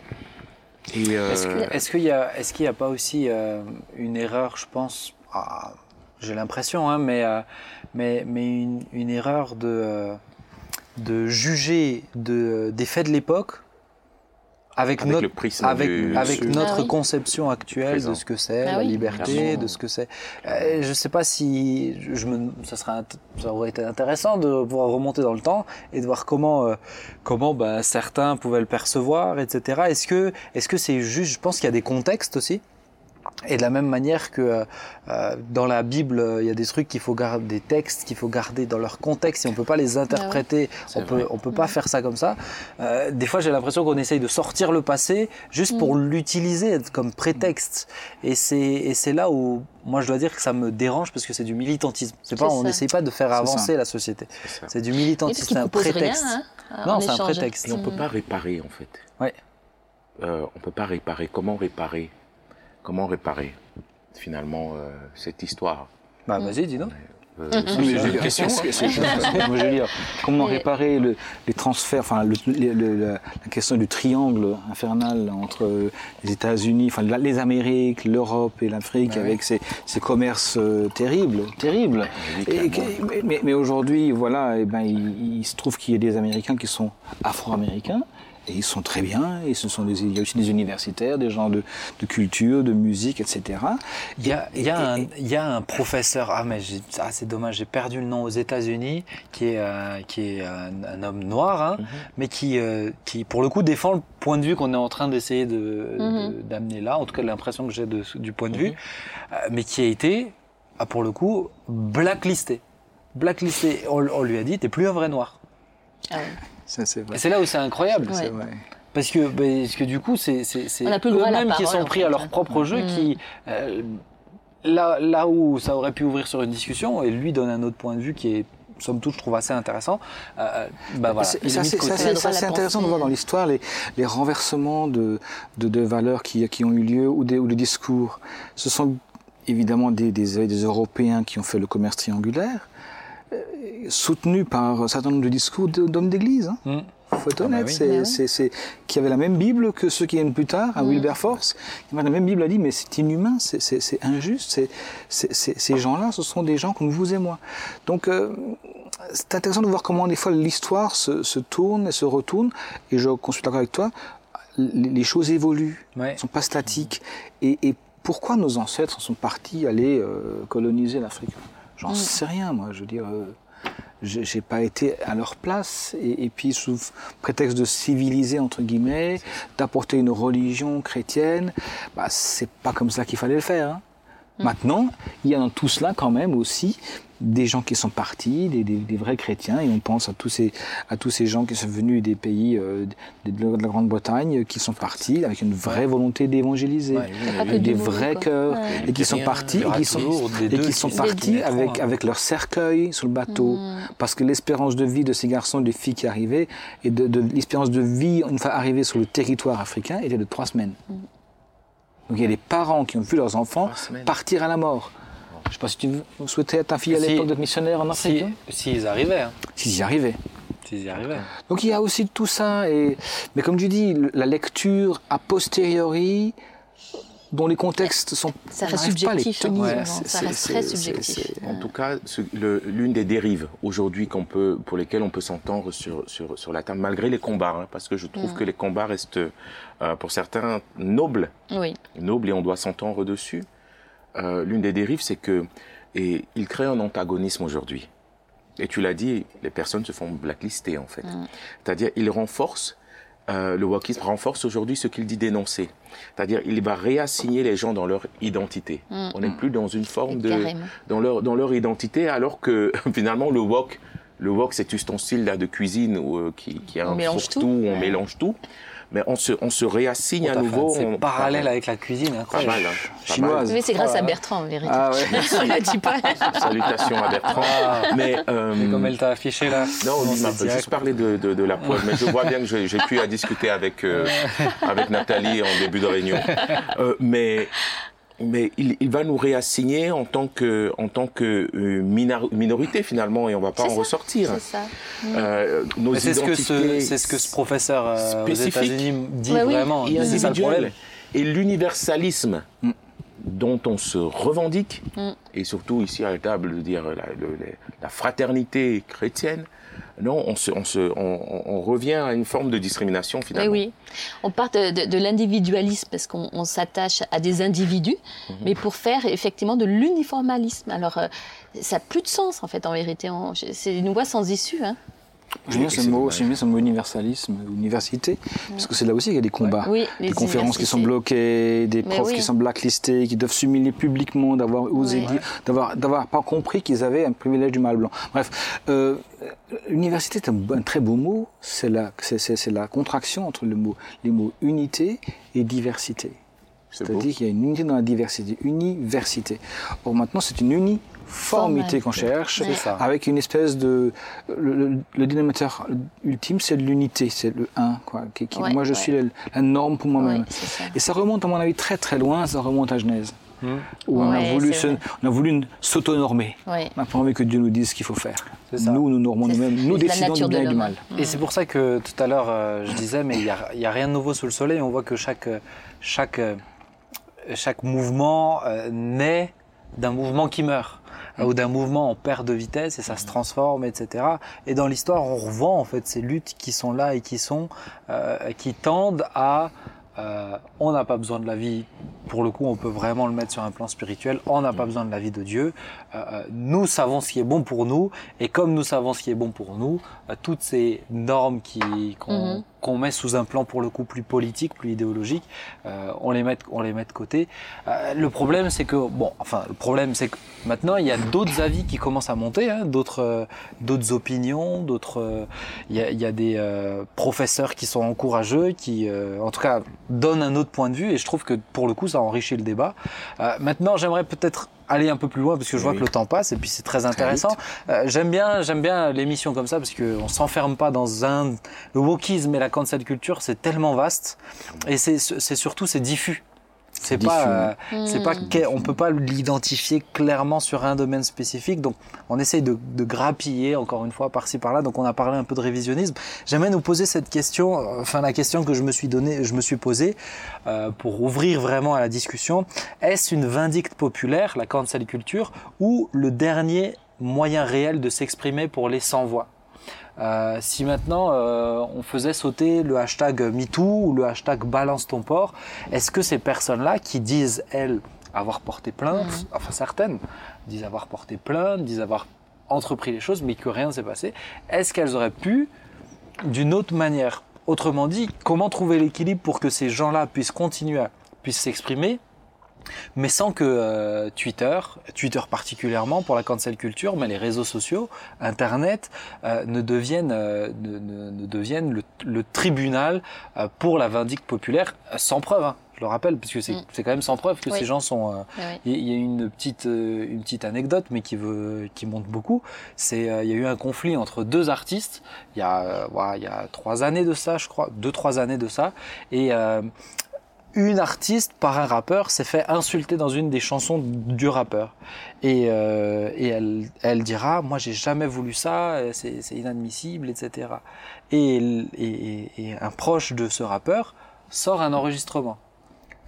Euh, Est-ce qu'il n'y a pas aussi euh, une erreur, je pense, ah, j'ai l'impression, hein, mais, euh, une, erreur de, juger de, des faits de l'époque avec, Avec notre, le prisme avec, du- avec du- notre Ah oui. conception actuelle Présent. de ce que c'est, Ah la oui. liberté, Absolument. de ce que c'est. Euh, je ne sais pas si je me, ça, serait, ça aurait été intéressant de pouvoir remonter dans le temps et de voir comment, euh, comment bah, certains pouvaient le percevoir, etc. Est-ce que est-ce que c'est juste, je pense qu'il y a des contextes aussi. Et de la même manière que euh, dans la Bible, euh, il y a des trucs qu'il faut garder, des textes qu'il faut garder dans leur contexte et on peut pas les interpréter, C'est on peut, on peut pas faire ça comme ça. Euh, des fois, j'ai l'impression qu'on essaye de sortir le passé juste pour l'utiliser comme prétexte. Et c'est et c'est là où moi je dois dire que ça me dérange parce que c'est du militantisme. C'est pas, C'est on n'essaye pas de faire avancer la société. c'est du militantisme, c'est un prétexte. rien. Hein, Non, c'est un prétexte. Et on peut Mm. pas réparer en fait. Ouais. Euh, on peut pas réparer. Comment réparer? Comment réparer finalement euh, cette histoire Bah vas-y, dis donc. Euh, c'est une dire, question. c'est- c'est- c'est- moi, je veux dire, comment réparer le- les transferts, enfin le- le- le- la, question du triangle infernal entre euh, les États-Unis, enfin les Amériques, l'Europe et l'Afrique, avec ces, ces commerces euh, terribles, terribles. Et, que- mais, mais aujourd'hui, voilà, eh ben, il, il se trouve qu'il y a des Américains qui sont afro-américains. Et ils sont très bien, et ce sont des, il y a aussi des universitaires, des gens de, de culture, de musique, etc. Il y a, il y a Et- un, et- il y a un professeur, ah mais ah, c'est dommage, j'ai perdu le nom aux États-Unis, qui est, euh, qui est un, un homme noir, hein, Mhm. mais qui, euh, qui pour le coup défend le point de vue qu'on est en train d'essayer de, Mhm. de- d'amener là, en tout cas l'impression que j'ai du point de vue, Mhm. euh, mais qui a été, ah, pour le coup, blacklisté. Blacklisté, on, on lui a dit, t'es plus un vrai noir. Ah ouais. Ça, c'est Et vrai. c'est là où c'est incroyable. Ouais. C'est vrai. Parce que, parce que du coup, c'est eux-mêmes qui sont en pris fait. à leur propre jeu, Mm. qui euh, là, là où ça aurait pu ouvrir sur une discussion, et lui donne un autre point de vue qui est, somme toute, je trouve assez intéressant. Euh, bah voilà, est c'est de intéressant de voir dans l'histoire les, les renversements de, de, de valeurs qui, qui ont eu lieu ou des, ou des discours. Ce sont évidemment des, des, des Européens qui ont fait le commerce triangulaire, euh, soutenus par un certain nombre de discours d'hommes d'église. Hein. Mm. faut être Ah bah honnête, oui. c'est, Bah oui. c'est- c'est- qui avaient la même Bible que ceux qui viennent plus tard, à Wilberforce. La même Bible a dit, mais c'est inhumain, c'est, c'est- c'est injuste, c'est, c'est- c'est- ces gens-là, ce sont des gens comme vous et moi. Donc, euh, c'est intéressant de voir comment des fois l'histoire se, se tourne et se retourne, et je suis d'accord avec toi, les, les choses évoluent, Ouais. ne sont pas statiques. Et, et pourquoi nos ancêtres sont partis aller euh, coloniser l'Afrique? J'en sais rien, moi, je veux dire... euh, j'ai pas été à leur place. Et, et puis, sous prétexte de civiliser, entre guillemets, d'apporter une religion chrétienne, bah, c'est pas comme ça qu'il fallait le faire. hein. Maintenant, il y a dans tout cela quand même aussi des gens qui sont partis, des, des- des vrais chrétiens, et on pense à tous ces, à tous ces gens qui sont venus des pays euh, de, de la Grande-Bretagne, qui sont partis avec une vraie volonté d'évangéliser, Ouais, oui, des vrais cœurs, Ouais. et qui sont partis, et qui sont, et qui sont partis avec, avec leur cercueil sur le bateau, Mm. parce que l'espérance de vie de ces garçons et des filles qui arrivaient, et de, de l'espérance de vie une fois arrivés sur le territoire africain, était de trois semaines. Mm. Donc il y a des parents qui ont vu leurs enfants partir à la mort. Je ne sais pas si tu souhaitais à ta fille à Si. l'époque d'être missionnaire en Afrique. Si, hein s'ils arrivaient, hein. S'ils y arrivaient. S'ils y arrivaient. Donc il y a aussi tout ça. Et... Mais comme tu dis, la lecture a posteriori, dont les contextes sont. Ça reste pas les ça reste très c'est- subjectif. c'est- En tout cas, ce- le- l'une des dérives aujourd'hui qu'on peut, pour lesquelles on peut s'entendre sur, sur, sur la table, malgré les combats, hein, parce que je trouve Mm. que les combats restent, euh, pour certains, nobles, Oui. nobles et on doit s'entendre dessus. Euh, l'une des dérives, c'est que et il crée un antagonisme aujourd'hui. Et tu l'as dit, les personnes se font blacklister en fait. Mm. C'est-à-dire, il renforce euh, le wokisme renforce aujourd'hui ce qu'il dit dénoncer. C'est-à-dire, il va réassigner les gens dans leur identité. Mm. On n'est plus dans une forme de Carrément. dans leur dans leur identité, alors que finalement le wok le wok c'est juste ton style là de cuisine où, euh, qui qui a On un mélange fourre-tout, tout. on Ouais. mélange tout, mais on se on se réassigne à T'as fait nouveau. un de ces on- parallèles pas avec la cuisine, incroyable. pas mal, hein, pas Chinoise. mal. Mais c'est grâce Oh à. Bertrand, en vérité. Ah ouais. On ne dit pas. Salutations à Bertrand. Ah, Mais euh, et comme elle t'a affiché là. non, on m'a juste parlé de, de, de la poêle, mais je vois bien que j'ai j'ai pu à discuter avec, euh, avec Nathalie en début de réunion. Euh, mais mais il, il va nous réassigner en tant que, en tant que euh, minor- minorité finalement, et on va pas en ça, ressortir. C'est ça. Euh, nos Mais c'est ce que ce, identités c'est ce que ce professeur euh, aux. États-Unis dit Bah oui. vraiment. et C'est ça le problème. individuel. Et l'universalisme dont on se revendique, Mm. et surtout ici à la table de dire la, le- le- la fraternité chrétienne, non, on, se, on, se, on, on- revient à une forme de discrimination Oui, finalement. oui. On part de, de- de l'individualisme parce qu'on on s'attache à des individus, Mhm. mais pour faire effectivement de l'uniformalisme. Alors, euh, ça n'a plus de sens en fait, en vérité. C'est une voie sans issue. Hein. J'aime bien ce mot, bien ce mot universalisme, université, parce que c'est là aussi qu'il y a des combats. Oui, des conférences qui sont bloquées, des Mais profs oui. qui sont blacklistés, qui doivent s'humilier publiquement, d'avoir osé Ouais. dire, d'avoir, d'avoir pas compris qu'ils avaient un privilège du mal blanc. Bref, euh, l'université est un, un très beau mot. C'est la, c'est, c'est- c'est la contraction entre le mot, les mots unité et diversité. C'est-à-dire qu'il y a une unité dans la diversité, université. Or maintenant, c'est une uniformité qu'on cherche, avec une espèce de... Le, le- le dénominateur ultime, c'est l'unité, c'est le 1. Quoi, qui, qui- Ouais, moi, je ouais. suis la, la norme pour moi-même. Et ça remonte, à mon avis, très très loin, ça remonte à Genèse. Hmm. Où on, a voulu se- on a voulu s'auto-normer. On n'a pas envie que Dieu nous dise ce qu'il faut faire. Nous, nous normons nous-mêmes. Nous décidons du bien et du mal. Et c'est pour ça que tout à l'heure, euh, je disais, mais il n'y a, il y a rien de nouveau sous le soleil. On voit que chaque, chaque, chaque mouvement euh, naît d'un mouvement qui meurt euh, ou d'un mouvement en perte de vitesse et ça se transforme, etc. Et dans l'histoire, on revoit en fait ces luttes qui sont là et qui sont, euh, qui tendent à euh, on n'a pas besoin de la vie, pour le coup, on peut vraiment le mettre sur un plan spirituel, on n'a pas besoin de la vie de Dieu. Euh, euh, nous savons ce qui est bon pour nous, et comme nous savons ce qui est bon pour nous, euh, toutes ces normes qui- qu'on Mhm. Qu'on met sous un plan pour le coup plus politique, plus idéologique, euh, on, les met, de côté. Euh, le problème, c'est que, bon, enfin, le problème, c'est que maintenant, il y a d'autres avis qui commencent à monter, hein, d'autres euh, d'autres opinions, d'autres. Il y, y a des professeurs qui sont encourageux, qui, en tout cas, donnent un autre point de vue, et je trouve que pour le coup, ça enrichit le débat. Maintenant, j'aimerais peut-être aller un peu plus loin parce que je vois Oui. que le temps passe et puis c'est très intéressant. Euh, j'aime bien, j'aime bien l'émission comme ça parce que on s'enferme pas dans un. Le wokisme et la cancel culture, c'est tellement vaste et c'est c'est surtout c'est diffus. C'est pas, euh, Hmm. c'est pas, que- on peut pas l'identifier clairement sur un domaine spécifique. Donc, on essaye de, de grappiller encore une fois par-ci par-là. Donc, on a parlé un peu de révisionnisme. J'aimerais nous poser cette question, euh, enfin la question que je me suis donnée, je me suis posée euh, pour ouvrir vraiment à la discussion. Est-ce une vindicte populaire, la cancel culture, ou le dernier moyen réel de s'exprimer pour les sans-voix? Euh, si maintenant euh, on faisait sauter le hashtag MeToo ou le hashtag Balance ton port, est-ce que ces personnes-là qui disent, elles, avoir porté plainte, enfin certaines, disent avoir porté plainte, disent avoir entrepris les choses, mais que rien ne s'est passé. Est-ce qu'elles auraient pu, d'une autre manière, autrement dit, comment trouver l'équilibre pour que ces gens-là puissent continuer à puissent s'exprimer mais sans que euh, Twitter, Twitter particulièrement pour la cancel culture, mais les réseaux sociaux, Internet, euh, ne deviennent, euh, ne, ne- ne deviennent le, le tribunal pour la vindicte populaire sans preuve. hein. je le rappelle, puisque c'est Mm. quand même sans preuve que Oui. ces gens sont. Oui, oui. il y a- il y a une petite, une petite anecdote, mais qui, veut, qui montre beaucoup. C'est, il y a eu un conflit entre deux artistes. Il y a, voilà, y a trois années de ça, je crois, deux trois années de ça, et une artiste par un rappeur s'est fait insulter dans une des chansons du rappeur. Et, euh, et elle, elle dira, moi j'ai jamais voulu ça, euh, c'est inadmissible, etc. Et, et, et un proche de ce rappeur sort un enregistrement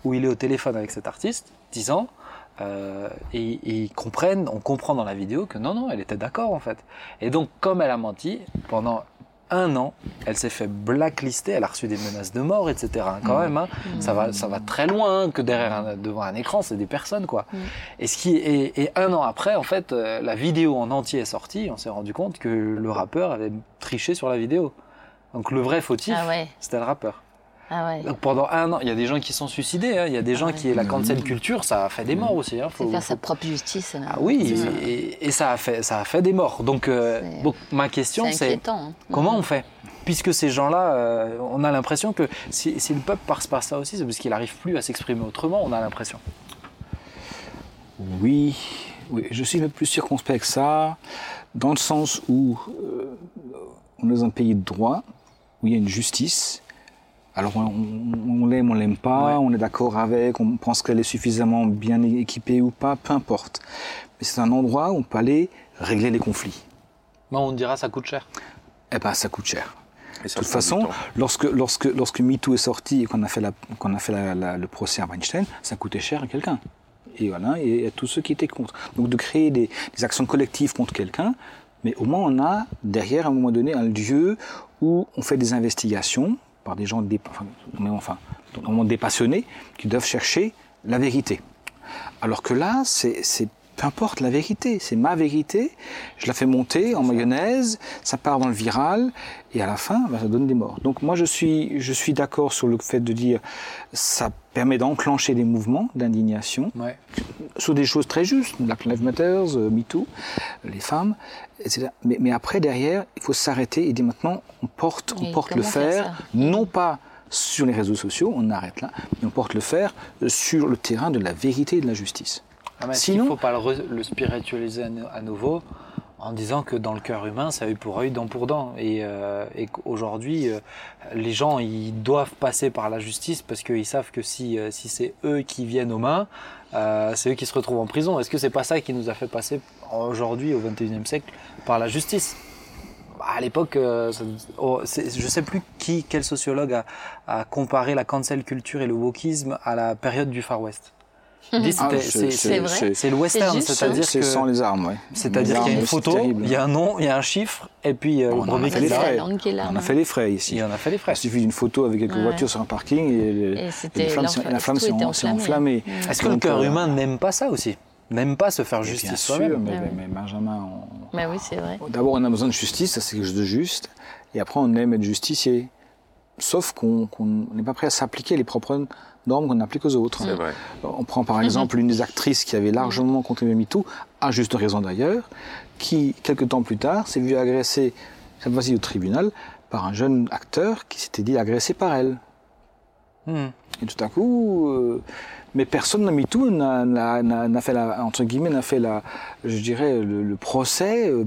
où il est au téléphone avec cet artiste, disant, euh, et ils comprennent, on comprend dans la vidéo que non, non, elle était d'accord en fait. Et donc, comme elle a menti, pendant un an, elle s'est fait blacklister, elle a reçu des menaces de mort, etc. quand même, hein. ça, va, ça va très loin hein, que derrière un, devant un écran, c'est des personnes quoi. Mm. Et, ce qui, et, et un an après, en fait, euh, la vidéo en entier est sortie, on s'est rendu compte que le rappeur avait triché sur la vidéo. Donc le vrai fautif, Ah ouais, c'était le rappeur. Ah ouais. Donc pendant un an, il y a des gens qui sont suicidés, hein. il y a des gens ouais. qui, la cancel culture, ça a fait des morts aussi. Hein. Faut- faire faut- sa propre justice. là. Ah oui, et, et ça, a fait, ça a fait des morts. Donc, euh, donc ma question, C'est c'est inquiétant. hein. comment on fait? Puisque ces gens-là, euh, on a l'impression que si, si le peuple passe par ça aussi, c'est parce qu'il n'arrive plus à s'exprimer autrement, on a l'impression. Oui, oui, je suis peu plus circonspect que ça, dans le sens où euh, on est dans un pays de droit, où il y a une justice. Alors on, l'aime, on l'aime pas, Ouais. on est d'accord avec, on pense qu'elle est suffisamment bien équipée ou pas, peu importe. Mais c'est un endroit où on peut aller régler les conflits. Moi, on dira ça coûte cher. Eh ben, ça coûte cher. De toute façon, lorsque, lorsque, lorsque MeToo est sorti et qu'on a fait, la, qu'on a fait la- la- le procès à Weinstein, ça coûtait cher à quelqu'un. Et voilà, et à tous ceux qui étaient contre. Donc de créer des, des actions collectives contre quelqu'un, mais au moins on a derrière, à un moment donné, un lieu où on fait des investigations par des gens, dé- enfin, mais enfin, normalement des passionnés, qui doivent chercher la vérité. Alors que là, c'est c'est- peu importe la vérité, c'est ma vérité, je la fais monter en mayonnaise, ça part dans le viral, et à la fin, ben, ça donne des morts. Donc moi, je suis, je suis d'accord sur le fait de dire, ça permet d'enclencher des mouvements d'indignation Ouais. sur des choses très justes, Black Lives Matter, euh, MeToo, les femmes, etc. Mais, mais après, derrière, il faut s'arrêter et dire maintenant, on porte, on porte le fer, ça non pas sur les réseaux sociaux, on arrête là, mais on porte le fer euh, sur le terrain de la vérité et de la justice. Ah, Sinon- qu'il ne faut pas le, spiritualiser à, no- à nouveau en disant que dans le cœur humain, c'est œil pour œil, dent pour dent. Et, euh, et qu'aujourd'hui, euh, les gens, ils doivent passer par la justice parce qu'ils savent que si, euh, si c'est eux qui viennent aux mains, euh, c'est eux qui se retrouvent en prison. Est-ce que c'est pas ça qui nous a fait passer aujourd'hui, au XXIe siècle, par la justice? Bah, à l'époque, euh, oh, je sais plus qui, quel sociologue a, a comparé la cancel culture et le wokisme à la période du Far West. Ah, c'est- vrai. c'est le western, c'est-à-dire C'est que sans les armes, ouais. c'est-à-dire qu'il y a une photo, il y a un nom, il y a un chiffre, et puis euh, On a fait les frais. On a fait les frais ici. il en a fait les frais. Il suffit d'une photo avec quelques Ouais. voitures sur un parking et, Et et la flamme s'est enflammée. Mm. Est-ce que le cœur euh, humain n'aime pas ça aussi? N'aime pas se faire Bien justice sûr, soi-même mais, Ah ouais. mais Benjamin, on- Mais oui, c'est vrai. D'abord, on a besoin de justice, ça c'est quelque chose de juste, et après, on aime être justicier. Sauf qu'on n'est pas prêt à s'appliquer les propres normes qu'on applique aux autres. C'est vrai. On prend par exemple une des actrices qui avait largement contribué à MeToo, à juste raison d'ailleurs, qui, quelques temps plus tard, s'est vue agresser, cette fois-ci au tribunal, par un jeune acteur qui s'était dit agressé par elle. Hmm. Et tout à coup, euh, mais personne n'a mis tout, n'a- n'a n'a- n'a fait la, entre guillemets, n'a fait la, je dirais, le, le procès euh,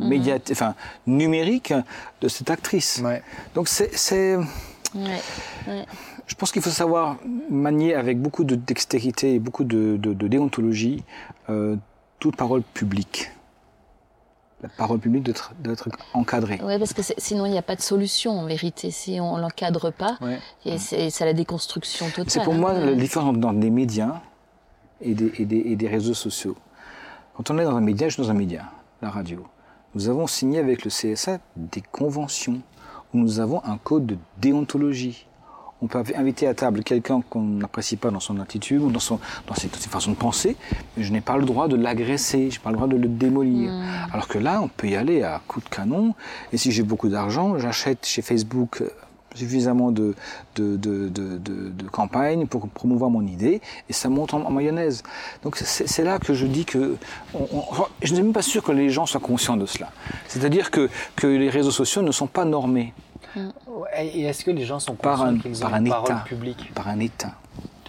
médiat- enfin, numérique de cette actrice. Ouais. Donc c'est, c'est- Ouais. Ouais. je pense qu'il faut savoir manier avec beaucoup de dextérité et beaucoup de, de- de déontologie euh, toute parole publique. La parole publique doit être, doit être encadrée. Ouais, parce que sinon, il n'y a pas de solution en vérité. Si on ne l'encadre pas, Ouais. et c'est la déconstruction totale. C'est pour moi hein. la différence dans des médias et des, et, des, et des réseaux sociaux. Quand on est dans un média, je suis dans un média, la radio. Nous avons signé avec le CSA des conventions où nous avons un code de déontologie. On peut inviter à table quelqu'un qu'on n'apprécie pas dans son attitude ou dans, son, dans ses, ses façons de penser, mais je n'ai pas le droit de l'agresser, je n'ai pas le droit de le démolir. Alors que là, on peut y aller à coup de canon, et si j'ai beaucoup d'argent, j'achète chez Facebook euh, suffisamment de, de, de, de, campagnes pour promouvoir mon idée, et ça monte en, en mayonnaise. Donc c'est là que je dis que... on- on- enfin, je ne suis même pas sûr que les gens soient conscients de cela. C'est-à-dire que, que les réseaux sociaux ne sont pas normés Et est-ce que les gens sont Par conscients un- qu'ils ont par un une parole État. publique par un État.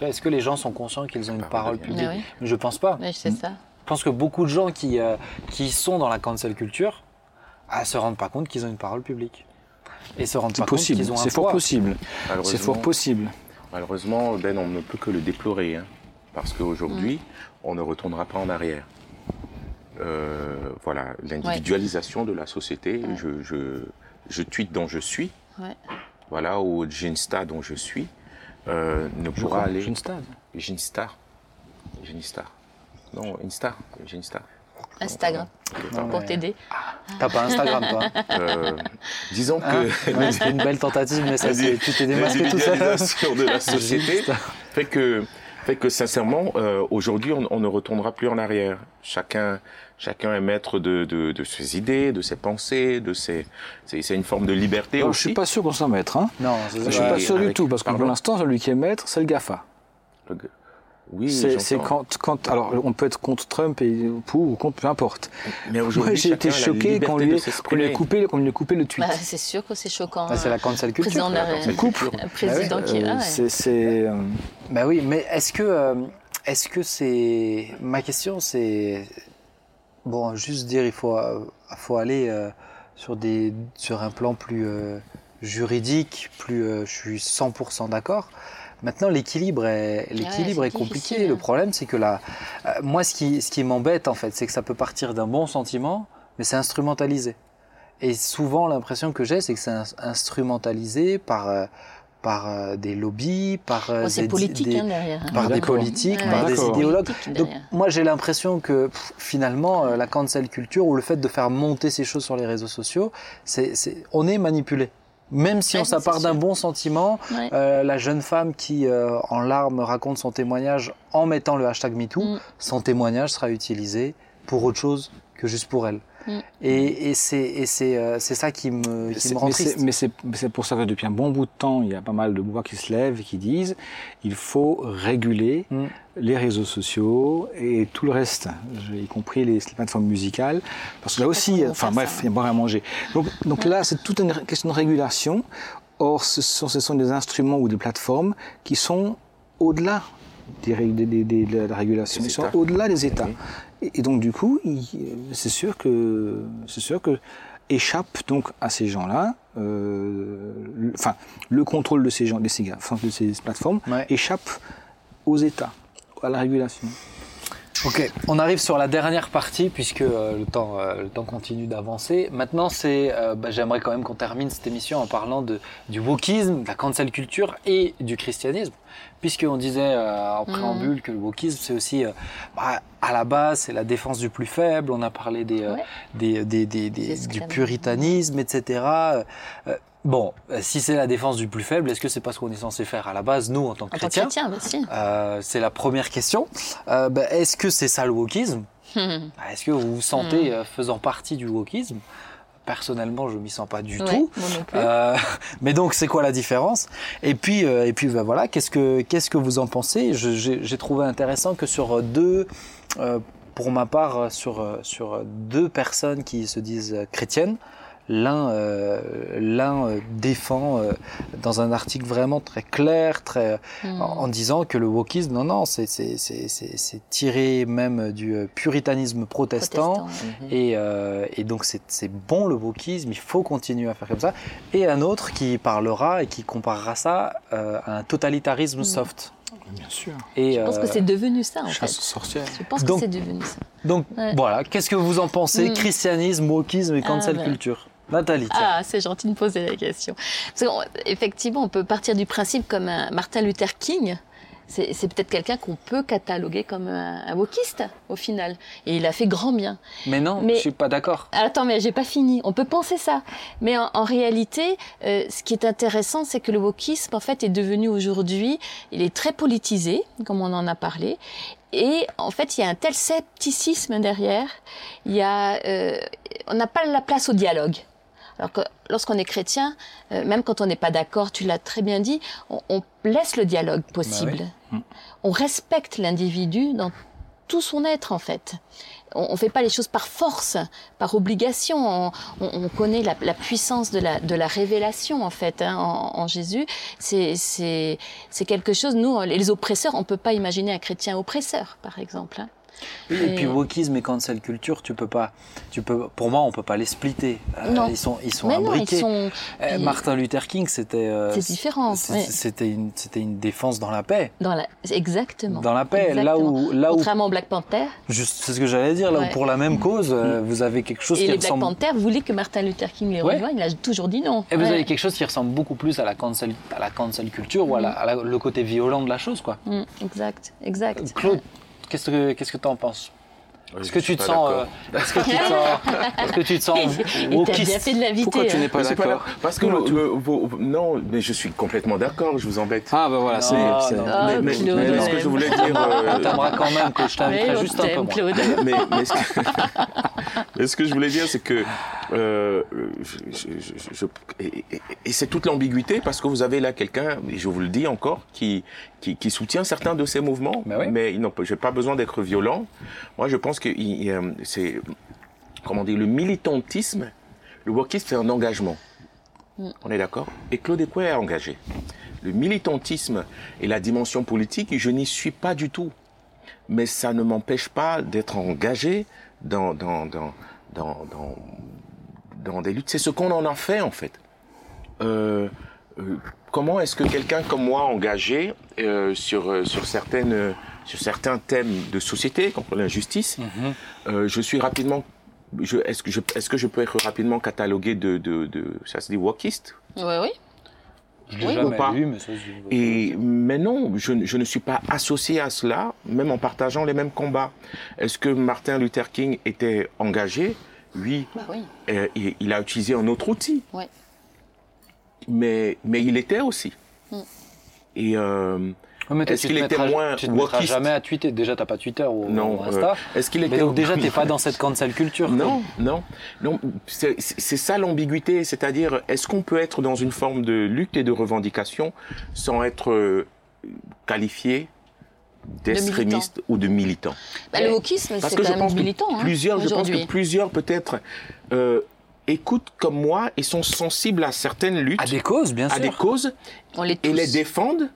Est-ce que les gens sont conscients qu'ils ont une Parole parole de publique Mais oui. Mais Je pense pas. Ouais, c'est ça. Je pense que beaucoup de gens qui, euh, qui sont dans la cancel culture ne se rendent pas compte qu'ils ont une parole publique. Et se rendent C'est pas compte possible, qu'ils ont un c'est fort possible. C'est Malheureusement- fort possible. Malheureusement, Ben, on ne peut que le déplorer, hein, parce qu'aujourd'hui, on ne retournera pas en arrière. Euh, voilà, l'individualisation de la société. Je, je, je tweete dont je suis, Ouais. voilà, ou Ginsta dont je suis, euh, ne pourra aller. Ginstad. Ginstar. Ginstar. Non, Insta. Ginstar. Instagram, Non, pour mais- t'aider. T'as pas Instagram, toi hein Euh, disons Ah, que ouais, C'était une belle tentative, mais ça, c'est- tu t'es démasqué tout seul. l'individualisation de la société fait que, fait que sincèrement, euh, aujourd'hui, on, on ne retournera plus en arrière. Chacun, chacun est maître de, de, de ses idées, de ses pensées, de ses. C'est c'est une forme de liberté Alors, je aussi. suis pas sûr qu'on soit maître. Hein. Non, c'est Je suis pas sûr du tout, parce que pour l'instant, celui qui est maître, c'est le GAFA. Le Oui, C'est quand, quand. Alors, on peut être contre Trump et pour ou contre, peu importe. Mais Moi, aujourd'hui, j'ai été choqué qu'on lui, qu'on lui ait coupé, qu'on lui ait coupé le tweet. Bah, c'est sûr que c'est choquant. Ah, c'est la cancel culture. président de la la culture. Un président qui est là. Euh, ouais. c'est- c'est. euh, Bah oui, mais est-ce que euh, est-ce que c'est ma question c'est bon juste dire il faut euh, faut aller euh, sur des sur un plan plus euh, juridique, plus euh, je suis 100% d'accord. Maintenant l'équilibre est l'équilibre est compliqué. Le problème c'est que là euh, moi ce qui ce qui m'embête en fait c'est que ça peut partir d'un bon sentiment mais c'est instrumentalisé. Et souvent l'impression que j'ai c'est que c'est ins- instrumentalisé par euh, par euh, des lobbies, par euh, Oh, des- politique des- hein, derrière. hein. par des D'accord. politiques, Ouais, par ouais. des D'accord. idéologues. Donc moi j'ai l'impression que pff, finalement euh, la cancel culture ou le fait de faire monter ces choses sur les réseaux sociaux, c'est, c'est- on est manipulé. Même si Ouais, on ça c'est part d'un bon sentiment, Ouais. euh, la jeune femme qui euh, en larmes raconte son témoignage en mettant le hashtag MeToo, Mm. son témoignage sera utilisé pour autre chose que juste pour elle. Mm. Et, et c'est, et c'est, euh, c'est ça qui me, qui me rend mais c'est- triste. mais c'est pour ça que depuis un bon bout de temps, il y a pas mal de voix qui se lèvent et qui disent il faut réguler Mm. les réseaux sociaux et tout le reste, y compris les, les plateformes musicales. Parce que là aussi, enfin bref, ça, il y a boire à manger. Donc, donc là, c'est toute une question de régulation. Or, ce sont, ce sont des instruments ou des plateformes qui sont au-delà des, de la régulation. Ils sont au-delà des États. Et, et donc du coup, c'est sûr que c'est sûr que échappe donc à ces gens-là, euh, le- enfin le contrôle de ces gens, de ces de ces plateformes Ouais. échappe aux États, à la régulation. Ok, on arrive sur la dernière partie puisque euh, le, temps, euh, le temps continue d'avancer. Maintenant, c'est, euh, bah, j'aimerais quand même qu'on termine cette émission en parlant de, du wokisme, de la cancel culture et du christianisme. Puisqu'on disait euh, en Mhm. préambule que le wokisme, c'est aussi, euh, bah, à la base, c'est la défense du plus faible. On a parlé des, euh, Ouais. des, des, des- du puritanisme, etc. Bon, euh, si c'est la défense du plus faible, est-ce que c'est pas ce qu'on est censé faire à la base, nous, en tant que En chrétiens chrétien, bah si. euh, c'est la première question. Euh, ben, Est-ce que c'est ça le wokisme Hum. Est-ce que vous vous sentez Hmm. euh, faisant partie du wokisme? Personnellement, je m'y sens pas du Ouais, tout. Euh, mais donc, c'est quoi la différence? Et puis, euh, et puis, ben voilà, qu'est-ce que qu'est-ce que vous en pensez? Je- J'ai j'ai trouvé intéressant que sur deux, euh, pour ma part, sur sur deux personnes qui se disent chrétiennes, l'un euh, euh, défend euh, dans un article vraiment très clair, très Hum. en en disant que le wokisme, non, non, c'est tiré même du puritanisme protestant. Protestant. Et, euh, et donc c'est bon le wokisme, il faut continuer à faire comme ça. Et un autre qui parlera et qui comparera ça euh, à un totalitarisme soft. Bien sûr. Et, Je pense euh, que c'est devenu ça, en Chasse fait. aux sorcières. Je pense Donc- que c'est devenu ça. Donc Ouais. voilà, qu'est-ce que vous en pensez? Mm. Christianisme, wokisme et cancel ben. culture Nathalie, tiens. Ah, c'est gentil de poser la question. Parce qu'effectivement, on peut partir du principe comme un Martin Luther King. C'est c'est peut-être quelqu'un qu'on peut cataloguer comme un, un wokiste, au final. Et il a fait grand bien. Mais non, Mais- je suis pas d'accord. Attends, mais j'ai pas fini. On peut penser ça, mais en, en réalité, euh, ce qui est intéressant, c'est que le wokisme, en fait, est devenu aujourd'hui, il est très politisé, comme on en a parlé, et en fait, il y a un tel scepticisme derrière. Il y a, euh, on n'a pas la place au dialogue. Alors que lorsqu'on est chrétien, euh, même quand on n'est pas d'accord, tu l'as très bien dit, on, on laisse le dialogue possible. On respecte l'individu dans tout son être en fait. On ne fait pas les choses par force, par obligation. On, on- on connaît la, la puissance de la, de la révélation en fait hein, en, en Jésus. C'est quelque chose. Nous, les oppresseurs, on peut pas imaginer un chrétien oppresseur, par exemple. hein. Et, Et- puis wokisme et cancel culture, tu peux pas, tu peux, pour moi, on peut pas les splitter. Euh, Non. Ils sont, ils sont Mais non, imbriqués. ils sont. Euh, Martin Luther King, c'était, euh, C'est différent. C'était une, c'était une défense dans la paix. Dans la, exactement. Dans la paix, là Exactement. où, là où, Contrairement au Black Panther. juste, c'est ce que j'allais dire, là où Ouais. pour la même cause, euh, vous avez quelque chose Et qui les Black ressemble. Panthers voulaient que Martin Luther King les Ouais. rejoigne. Il a toujours dit non. Et vous Ouais. avez quelque chose qui ressemble beaucoup plus à la cancel, à la cancel culture ou à, la- à la- le côté violent de la chose, quoi. Mm, exact, exact. Claude, qu'est-ce que, qu'est-ce que t'en penses Est-ce que tu te sens, euh, est-ce que tu te sens, est-ce que tu te sens wokiste fait de l'inviter. Pourquoi tu n'es pas d'accord Parce que le- le- vos- non, mais je suis complètement d'accord. Je vous embête. Ah ben voilà, c'est Non, non. Ah, mais, mais- mais ce que je voulais dire. euh, T'aimeras quand même que je Mais t'inviterai juste un peu. Claude. mais, mais ce que, mais ce que je voulais dire, c'est que euh, je, je- je- je- et, et- et c'est toute l'ambiguïté parce que vous avez là quelqu'un, et je vous le dis encore, qui qui, qui soutient certains de ces mouvements, Ben oui. mais il n'ont pas- j'ai pas besoin d'être violent. Moi, je pense que euh, c'est comment dire le militantisme, le wokisme, c'est un engagement. On est d'accord? Et Claude Écoué est engagé. Le militantisme et la dimension politique, je n'y suis pas du tout mais ça ne m'empêche pas d'être engagé dans, dans, dans, dans, dans, dans des luttes. C'est ce qu'on en a fait, en fait. Euh, comment est-ce que quelqu'un comme moi, engagé euh, sur, euh, sur, certaines, euh, sur certains thèmes de société, contre l'injustice, Mhm. euh, je suis rapidement... Je, est-ce, que je, est-ce que je peux être rapidement catalogué de, de, de ça se dit wokiste? Oui, oui. Je l'ai Oui, jamais ou pas. lu, mais ça, Et, mais non, je, ne- je ne suis pas associé à cela, même en partageant les mêmes combats. Est-ce que Martin Luther King était engagé? Oui. Bah oui. Euh, il, il a utilisé un autre outil. Ouais. Mais, mais il était aussi. Mm. Et euh, Est-ce qu'il était moins Tu te mettras wokiste? jamais à tweeter. Déjà, t'as pas Twitter ou, non. ou Insta. euh, Est-ce qu'il était donc déjà, t'es pas dans cette cancel culture. quoi. Non, non, non. C'est ça l'ambiguïté, c'est-à-dire est-ce qu'on peut être dans une forme de lutte et de revendication sans être euh, qualifié d'extrémiste ou de militant? Bah, le wokisme, Parce c'est que quand je même pense que militant. hein, plusieurs, je pense aujourd'hui. que plusieurs peut-être euh, écoutent comme moi et sont sensibles à certaines luttes, À des causes, bien à sûr. des causes. On les et les défendent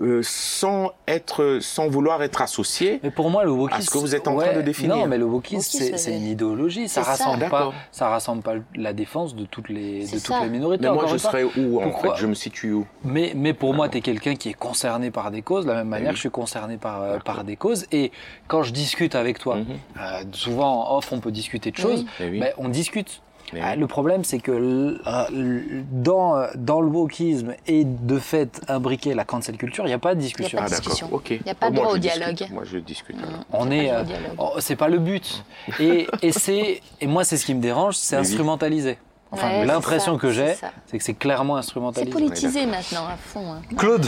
euh, sans être, sans vouloir être associés. Mais pour moi, le wokisme. À ce que vous êtes en train de définir. Non, mais le wokisme, Wokisme, c'est une idéologie. Ça rassemble pas. Ça rassemble pas la défense de toutes les, de toutes ça. les minorités. Mais moi, je serais où en fait? Je me situe où? Mais, mais pour moi, tu es quelqu'un qui est concerné par des causes, de la même manière que je suis concerné par, euh, par des causes. Et quand je discute avec toi, Mhm. euh, souvent en off, on peut discuter de Oui. choses, Eh oui. mais on discute. Ah. Le problème, c'est que euh, dans, euh, dans le wokisme et de fait imbriqué la cancel culture, il n'y a pas de discussion. pas Ah de d'accord, discussion. ok. Il y a pas de droit au discute. dialogue. Moi je discute. alors. On Il a est, pas de euh, oh, c'est pas le but. Et, et c'est, et moi, c'est ce qui me dérange, c'est instrumentalisé. Enfin, Ouais, c'est l'impression que j'ai, c'est c'est que c'est clairement C'est instrumentalisé. politisé maintenant à fond. hein. Claude,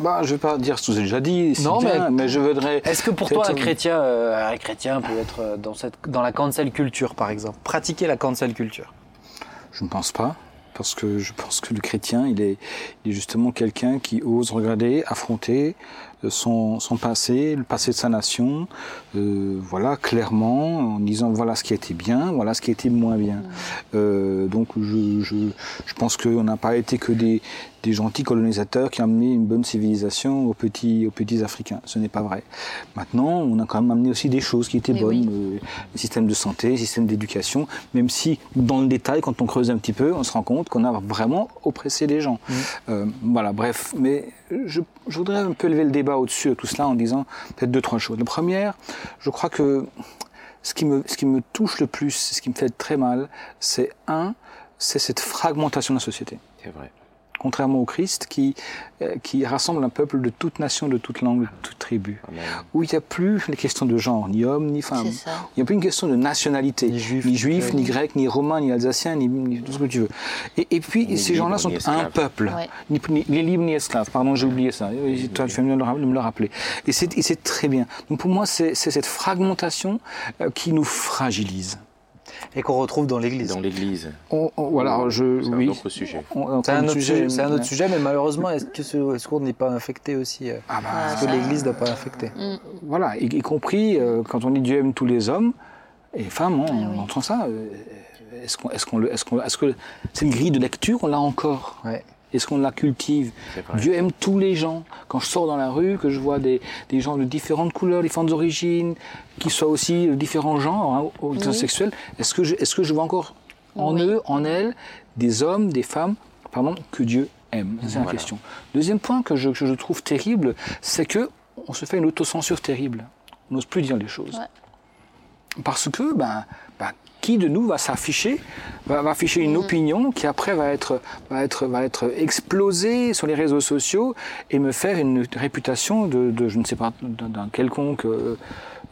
Bah, je vais pas dire ce que vous avez déjà dit, Non, bien, mais- mais... je voudrais. est-ce que pour toi, un chrétien, euh, un chrétien peut être euh, dans, cette, dans la cancel culture, par exemple? Pratiquer la cancel culture Je ne pense pas, parce que je pense que le chrétien, il est, il est justement quelqu'un qui ose regarder, affronter euh, son, son passé, le passé de sa nation, euh, voilà, clairement, en disant voilà ce qui a été bien, voilà ce qui a été moins bien. Euh, donc je, je, je pense qu'on n'a pas été que des, des gentils colonisateurs qui ont amené une bonne civilisation aux petits, aux petits Africains. Ce n'est pas vrai. Maintenant, on a quand même amené aussi des choses qui étaient Mais bonnes, oui. euh, le système de santé, le système d'éducation, même si dans le détail, quand on creuse un petit peu, on se rend compte qu'on a vraiment oppressé les gens. Euh, voilà, bref. Mais je, je voudrais un peu lever le débat au-dessus de tout cela en disant peut-être deux, trois choses. La première, je crois que ce qui me, ce qui me touche le plus, ce qui me fait très mal, c'est un, c'est cette fragmentation de la société. C'est vrai. Contrairement au Christ, qui, euh, qui rassemble un peuple de toute nation, de toute langue, de toute tribu. Amen. Où il n'y a plus les questions de genre, ni homme, ni femme. C'est ça. Il n'y a plus une question de nationalité. Ni juif, ni, juif, grec. ni grec, ni romain, ni alsacien, ni, ni tout ce que tu veux. Et, et puis, Ni ces gens-là libre, sont ni un peuple. Ouais. Ni, ni, ni libre, ni esclave. Pardon, j'ai oublié ça. Toi, tu fais bien de me le rappeler. Et c'est et c'est très bien. Donc, pour moi, c'est c'est cette fragmentation euh, qui nous fragilise. Et qu'on retrouve dans l'Église. Dans l'Église. On- on- voilà, je, C'est oui. un autre sujet. On- on C'est un, le autre sujet, sujet, c'est un autre mais- sujet, mais malheureusement, est-ce que ce- est-ce qu'on n'est pas infecté aussi euh, Ah bah, Est-ce que l'Église n'a pas infecté Voilà, y, y compris euh, quand on dit Dieu aime tous les hommes et femmes, on Ah oui. entend ça. euh, Est-ce qu'on, est-ce qu'on est-ce qu'on- est-ce que c'est une grille de lecture On l'a encore? Ouais. Est-ce qu'on la cultive. Dieu aime tous les gens. Quand je sors dans la rue, que je vois des, des gens de différentes couleurs, différentes origines, qui soient aussi de différents genres, hein, orientations sexuelles, est-ce que, je, est-ce que je vois encore en Oui. eux, en elles, des hommes, des femmes, pardon, que Dieu aime? C'est la Voilà. question. Deuxième point que je, que je trouve terrible, c'est que on se fait une autocensure terrible. On n'ose plus dire les choses. Ouais. Parce que, ben, ben, qui de nous va s'afficher, va, va afficher une opinion qui après va être, va, être, va être explosée sur les réseaux sociaux et me faire une réputation de, de je ne sais pas, d'un quelconque euh,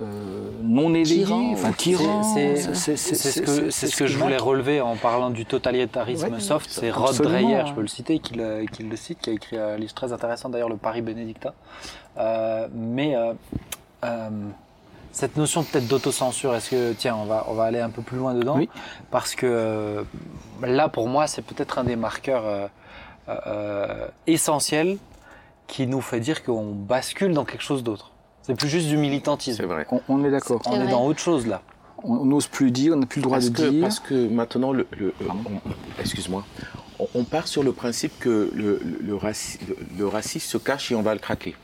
euh, non éveillé, enfin tyran. C'est- ce que, ce je voulais relever en parlant du totalitarisme Ouais, soft. C'est Rod. Dreyer, je peux le citer, qui le, qui le cite, qui a écrit un livre très intéressant d'ailleurs, Le Paris Bénédictin. Euh, mais euh, cette notion peut-être d'autocensure, est-ce que, tiens, on va, on va aller un peu plus loin dedans Oui. Parce que euh, là, pour moi, c'est peut-être un des marqueurs euh, euh, essentiels qui nous fait dire qu'on bascule dans quelque chose d'autre. C'est plus juste du militantisme. C'est vrai. On, on est d'accord. On est dans autre chose là. On n'ose plus dire, on n'a plus le droit Parce de que, dire. parce que maintenant, le, excuse-moi, on, on part sur le principe que le, le, le raci- le- le racisme se cache et on va le craquer.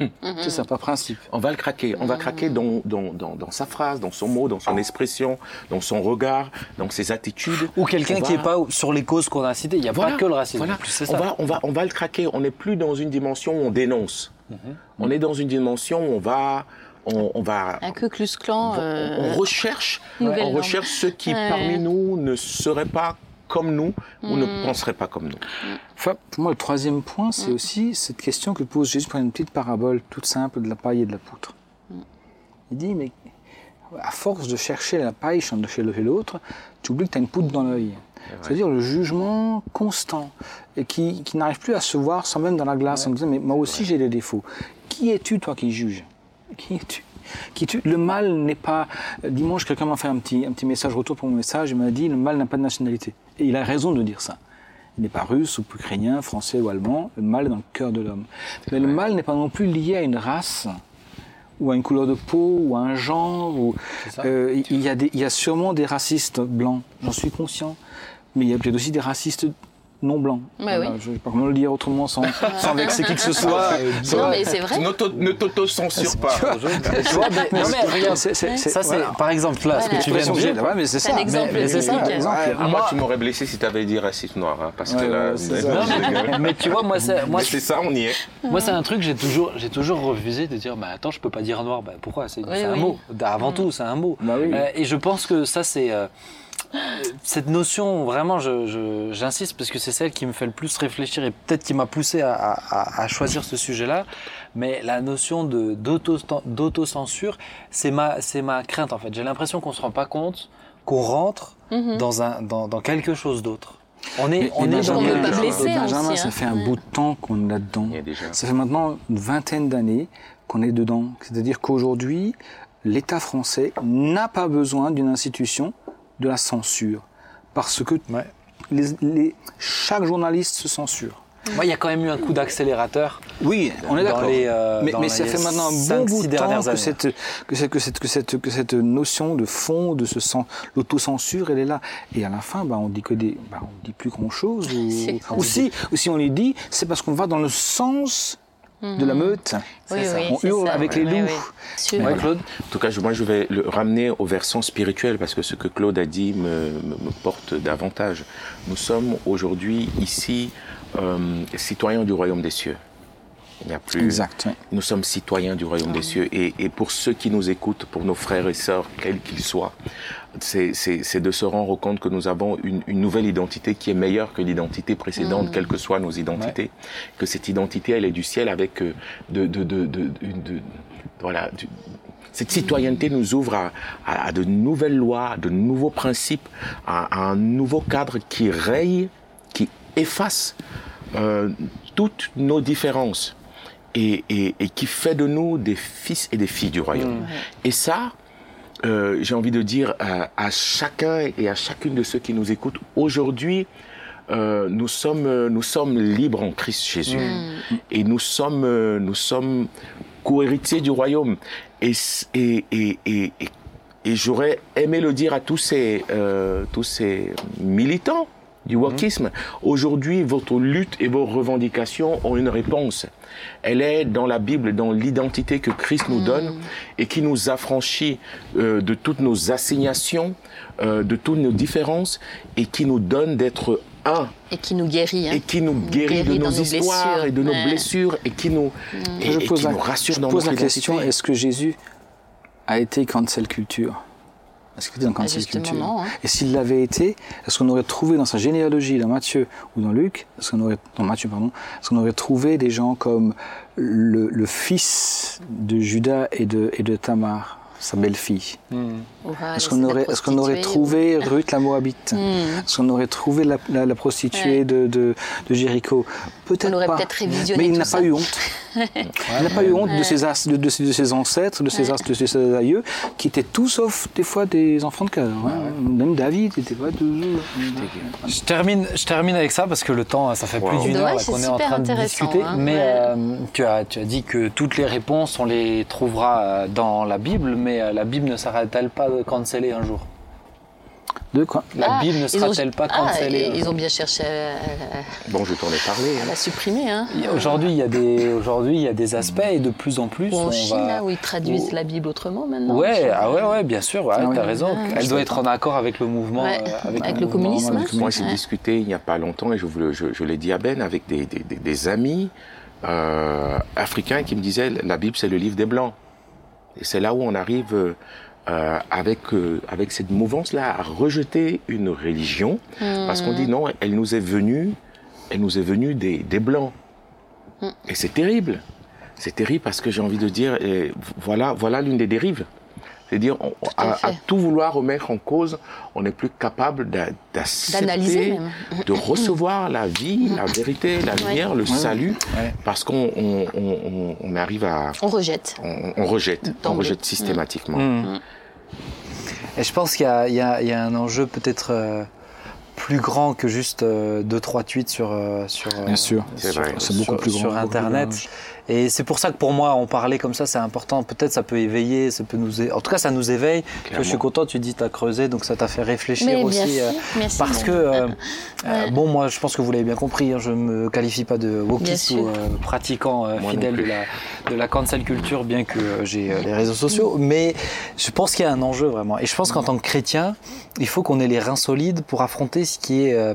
C'est ça, pas principe. On va le craquer. On va craquer dans, dans, dans, dans sa phrase, dans son mot, dans son expression, dans son regard, dans ses attitudes. Ou quelqu'un On qui n'est pas sur les causes qu'on a citées. Il n'y a Voilà, pas que le racisme. voilà. Plus, On ça. va, on, va, on va le craquer. On n'est plus dans une dimension où on dénonce. Mhm. On est dans une dimension où on va, on, on va, Un Ku Klux Klan. on, euh, on recherche, on recherche ceux qui Ouais. parmi nous ne seraient pas comme nous ou ne penseraient pas comme nous. Enfin, pour moi, le troisième point, c'est aussi cette question que pose Jésus par une petite parabole toute simple de la paille et de la poutre. Il dit, mais à force de chercher la paille chez chez l'autre, tu oublies que tu as une poutre dans l'œil. C'est-à-dire le jugement constant et qui, qui n'arrive plus à se voir sans même dans la glace en disant, mais moi aussi j'ai des défauts. Qui es-tu, toi, qui juges Qui es-tu? Le mal n'est pas. Dimanche, quelqu'un m'a fait un petit, un petit message retour pour mon message. Il m'a dit le mal n'a pas de nationalité. Et il a raison de dire ça. Il n'est pas russe ou ukrainien, français ou allemand. Le mal est dans le cœur de l'homme. Mais le mal n'est pas non plus lié à une race ou à une couleur de peau ou à un genre. Ou. Euh, il, y a des, il y a sûrement des racistes blancs, j'en suis conscient. Mais il y a peut-être aussi des racistes non blancs. Ouais, oui. Je ne sais pas comment le dire autrement sans, sans vexer qui que ce soit. Non, mais c'est vrai. Ne t'auto-censure pas. Tu vois, mais- non, mais regarde, C'est- c'est- c'est- ça c'est voilà. par exemple là, ce que Voilà. tu viens de dire. Ouais, mais c'est ça. un exemple mais c'est ça, typique. exemple. Ah, moi, Moi- tu m'aurais blessé si tu avais dit raciste noir, hein, parce que là. Non, mais, tu vois, moi, c'est, moi, c'est ça, on y est. moi, c'est un truc que j'ai toujours, j'ai toujours refusé de dire, bah attends, je peux pas dire noir. Bah pourquoi? C'est, Oui, un mot. Avant tout, c'est un mot. Bah oui. Euh, et je pense que ça, c'est euh, cette notion. Vraiment, je, je- j'insiste parce que c'est celle qui me fait le plus réfléchir et peut-être qui m'a poussé à, à- à choisir ce sujet-là. Mais la notion de d'auto, d'autocensure, c'est ma, c'est ma crainte en fait. J'ai l'impression qu'on se rend pas compte qu'on rentre Mhm. dans un, dans, dans quelque chose d'autre. On est, Mais- on est dans d'autre. Benjamin, aussi, ça hein. fait un bout de temps qu'on est là-dedans. Ça fait maintenant une vingtaine d'années qu'on est dedans. C'est-à-dire qu'aujourd'hui, l'État français n'a pas besoin d'une institution de la censure. Parce que Ouais. les- les- chaque journaliste se censure. Il y a quand même eu un coup d'accélérateur. Oui, on est Dans d'accord. les, euh, mais ça fait maintenant un bon bout de temps que cette, que, cette, que, cette, que, cette, que cette notion de fond, de ce sens, l'autocensure, elle est là. Et à la fin, bah, on dit que des, bah, on dit plus grand chose. Ou, si, ou si on les dit, c'est parce qu'on va dans le sens de la meute. Oui, ça. oui, On c'est hurle ça. avec les loups. oui. Ouais, Claude En tout cas, moi, je vais le ramener au versant spirituel parce que ce que Claude a dit me, me- me porte davantage. Nous sommes aujourd'hui ici euh, citoyens du royaume des cieux. Il n'y a plus. Exact. Nous sommes citoyens du royaume des cieux. Et, et pour ceux qui nous écoutent, pour nos frères et sœurs, quels qu'ils soient, c'est de se rendre compte que nous avons une, une nouvelle identité qui est meilleure que l'identité précédente, quelles que soient nos identités. Que cette identité, elle est du ciel avec euh, de, de, de, de, de- voilà, du- cette citoyenneté nous ouvre à, à- à de nouvelles lois, de nouveaux principes, à, à un nouveau cadre qui raye, qui efface euh, toutes nos différences et, et- et qui fait de nous des fils et des filles du royaume. Et ça, euh, j'ai envie de dire à, à chacun et à chacune de ceux qui nous écoutent, aujourd'hui, euh, nous sommes nous sommes libres en Christ Jésus. Et nous sommes nous sommes co-héritiers du royaume. Et et, et, et- et j'aurais aimé le dire à tous ces euh, tous ces militants du wokisme. Aujourd'hui, votre lutte et vos revendications ont une réponse. Elle est dans la Bible, dans l'identité que Christ nous donne et qui nous affranchit euh, de toutes nos assignations, euh, de toutes nos différences et qui nous donne d'être un Et qui nous guérit. hein. et qui nous guérit, de nos histoires blessures. et de nos Ouais. blessures et qui nous, et, je et pose qui la, nous rassure je dans pose notre la question est-ce que Jésus a été cancel culture? Est-ce qu'il était dans Ah, cancel justement, culture. non, hein. Et s'il l'avait été, est-ce qu'on aurait trouvé dans sa généalogie, dans Matthieu ou dans Luc, est-ce qu'on aurait, dans Matthieu, pardon, est-ce qu'on aurait trouvé des gens comme le, le fils de Judas et de, et de Tamar, sa belle-fille? Ouah, Est-ce qu'on aurait, est-ce qu'on aurait prostituée, trouvé Ruth la Moabite Hmm. Est-ce qu'on aurait trouvé la, la- la prostituée Ouais. de, de, de Jéricho Peut-être On aurait pas. peut-être révisionné Mais il tout n'a ça. pas eu honte. il n'a pas eu honte de, ses as- de, de ses, de ses ancêtres, de ses, as- de ses aïeux, qui étaient tous sauf des fois des enfants de cœur. hein. Même David n'était pas toujours. Je termine, je termine avec ça parce que le temps, ça fait plus d'une heure qu'on est en train de discuter. hein. Mais Ouais. euh, tu, as, tu as dit que toutes les réponses, on les trouvera euh, dans la Bible, mais euh, la Bible ne sera-t-elle pas cancellée un jour De quoi La Ah, Bible ne ils ont- sera-t-elle pas ah, cancellée et- Ils ont bien cherché à, à- Bon, je t'en ai parlé. à hein. la supprimer. Hein. Aujourd'hui, il y a des aujourd'hui, il y a des aspects et de plus en plus Ou en on Chine, va. là, où ils traduisent où- la Bible autrement maintenant. Ouais, ah ouais, ouais, bien sûr, ouais, Ah t'as raison. Ah, Elle doit être en accord avec le mouvement, Ouais, euh, avec le communisme. avec le Moi, j'ai Ouais. discuté il n'y a pas longtemps, et je, vous le- je, je l'ai dit à Ben, avec des, des, des- des amis euh, africains qui me disaient la Bible, c'est le livre des Blancs. Et c'est là où on arrive euh, euh, avec, euh, avec cette mouvance-là à rejeter une religion, parce qu'on dit non, elle nous est venue, elle nous est venue des, des Blancs. Et c'est terrible. C'est terrible parce que j'ai envie de dire, et voilà, voilà l'une des dérives. C'est-à-dire, à tout vouloir remettre en cause, on n'est plus capable d'accepter, de recevoir la vie, la vérité, la lumière, le salut, Ouais. parce qu'on on, on- on- on arrive à... On rejette. On, on rejette, on rejette systématiquement. Mm. Et je pense qu'il y, a- y y un enjeu peut-être euh, plus grand que juste euh, deux trois tweets sur euh, sur euh, Bien sûr. C'est sur- vrai. C'est beaucoup sur- plus grand, sur beaucoup plus internet. Et c'est pour ça que pour moi, en parler comme ça, c'est important. Peut-être ça peut éveiller, ça peut nous, é- en tout cas, ça nous éveille. Je suis content. Tu dis, t'as creusé, donc ça t'a fait réfléchir Mais aussi. euh, sûr, merci. parce que, euh, euh, Ouais. bon, moi, je pense que vous l'avez bien compris, hein, je me qualifie pas de wokiste ou euh, pratiquant euh, fidèle de la, de la cancel culture, bien que euh, j'ai euh, les réseaux sociaux. Mais je pense qu'il y a un enjeu vraiment. Et je pense qu'en tant que chrétien, il faut qu'on ait les reins solides pour affronter ce qui est.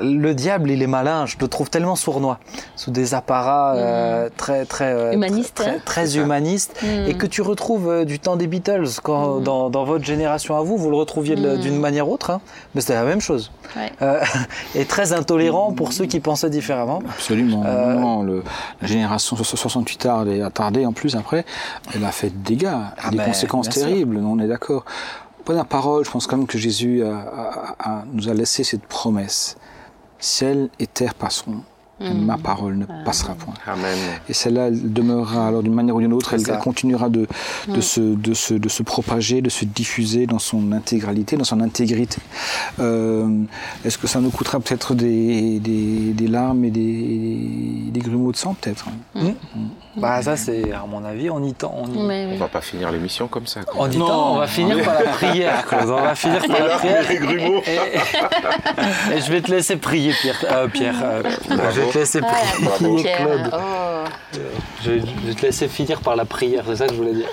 le diable, il est malin, je le trouve tellement sournois, sous des apparats euh, très très euh, Humanistes, très, hein. très, humanistes, Mm. et que tu retrouves euh, du temps des Beatles quand dans, dans votre génération à vous, vous le retrouviez d'une manière ou autre, hein, mais c'était la même chose. Ouais. Euh, et très intolérant pour ceux qui pensaient différemment. Absolument. Euh, Non, le- la génération 68 tardée, attardée en plus après, elle a fait des dégâts, Ah des ben, conséquences sûr. terribles, on est d'accord. Pas la parole, je pense quand même que Jésus a- a- a- nous a laissé cette promesse. Ciel et terre passeront, mais Mm. ma parole ne passera point. Amen. Et celle-là, elle demeurera alors d'une manière ou d'une autre, elle, continuera de, de, se, de, se, de se propager, de se diffuser dans son intégralité, dans son intégrité. Euh, Est-ce que ça nous coûtera peut-être des, des, des larmes et des, des grumeaux de sang, peut-être hein? Bah ça c'est à mon avis, on y tend. On y, Mais On oui. va pas finir l'émission comme ça. quoi. on y tend, on va finir par la prière, Claude. On va finir par la prière. Et, et je vais te laisser prier, Pierre. euh, Pierre euh, je vais te laisser Ah, prier, Claude. Oh. Je, je vais te laisser finir par la prière, c'est ça que je voulais dire.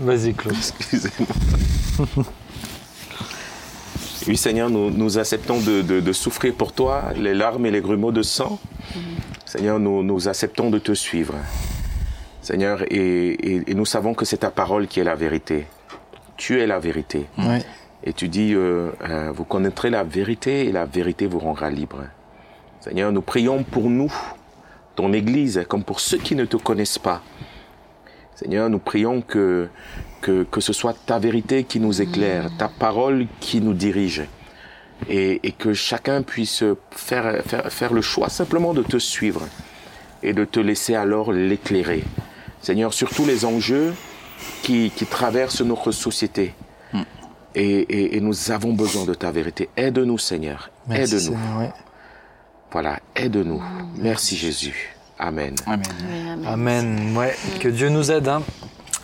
Vas-y, Claude. Excusez-moi. Oui, Seigneur, nous, nous acceptons de, de- de souffrir pour toi les larmes et les grumeaux de sang. Seigneur, nous, nous acceptons de te suivre. Seigneur, et, et- et nous savons que c'est ta parole qui est la vérité. tu es la vérité. Et tu dis, euh, euh, vous connaîtrez la vérité et la vérité vous rendra libre. Seigneur, nous prions pour nous, ton Église, comme pour ceux qui ne te connaissent pas. Seigneur, nous prions que, que, que ce soit ta vérité qui nous éclaire, ta parole qui nous dirige. Et, et que chacun puisse faire, faire, faire le choix simplement de te suivre et de te laisser alors l'éclairer. Seigneur, sur tous les enjeux qui, qui traversent notre société. Et, et- et nous avons besoin de ta vérité. Aide-nous, Seigneur. Aide-nous. Ouais. Voilà, aide-nous. Merci Jésus. Amen. Amen. Amen. Amen. Ouais, que Dieu nous aide. hein.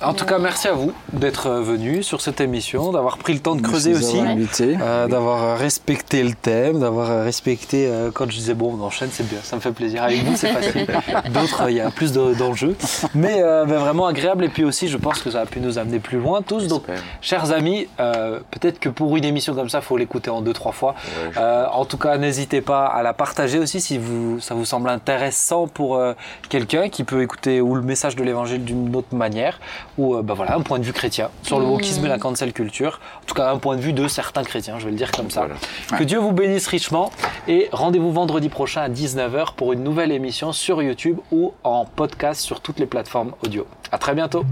En tout cas, merci à vous d'être venus sur cette émission, d'avoir pris le temps de creuser Merci aussi. Euh, d'avoir respecté le thème, d'avoir respecté euh, quand je disais bon on enchaîne c'est bien, ça me fait plaisir. Avec vous c'est facile, d'autres euh, il y a plus de- d'enjeux, mais, euh, mais vraiment agréable et puis aussi je pense que ça a pu nous amener plus loin tous. Donc chers amis, peut-être que pour une émission comme ça faut l'écouter en deux trois fois. En tout cas n'hésitez pas à la partager aussi si vous, ça vous semble intéressant pour quelqu'un qui peut écouter ou le message de l'évangile d'une autre manière ou euh, bah voilà un point de vue chrétien sur le wokisme et la cancel culture. En tout cas un point de vue de certains chrétiens, je vais le dire comme ça. Voilà. Que Dieu vous bénisse richement et rendez-vous vendredi prochain à 19h pour une nouvelle émission sur YouTube ou en podcast sur toutes les plateformes audio. À très bientôt.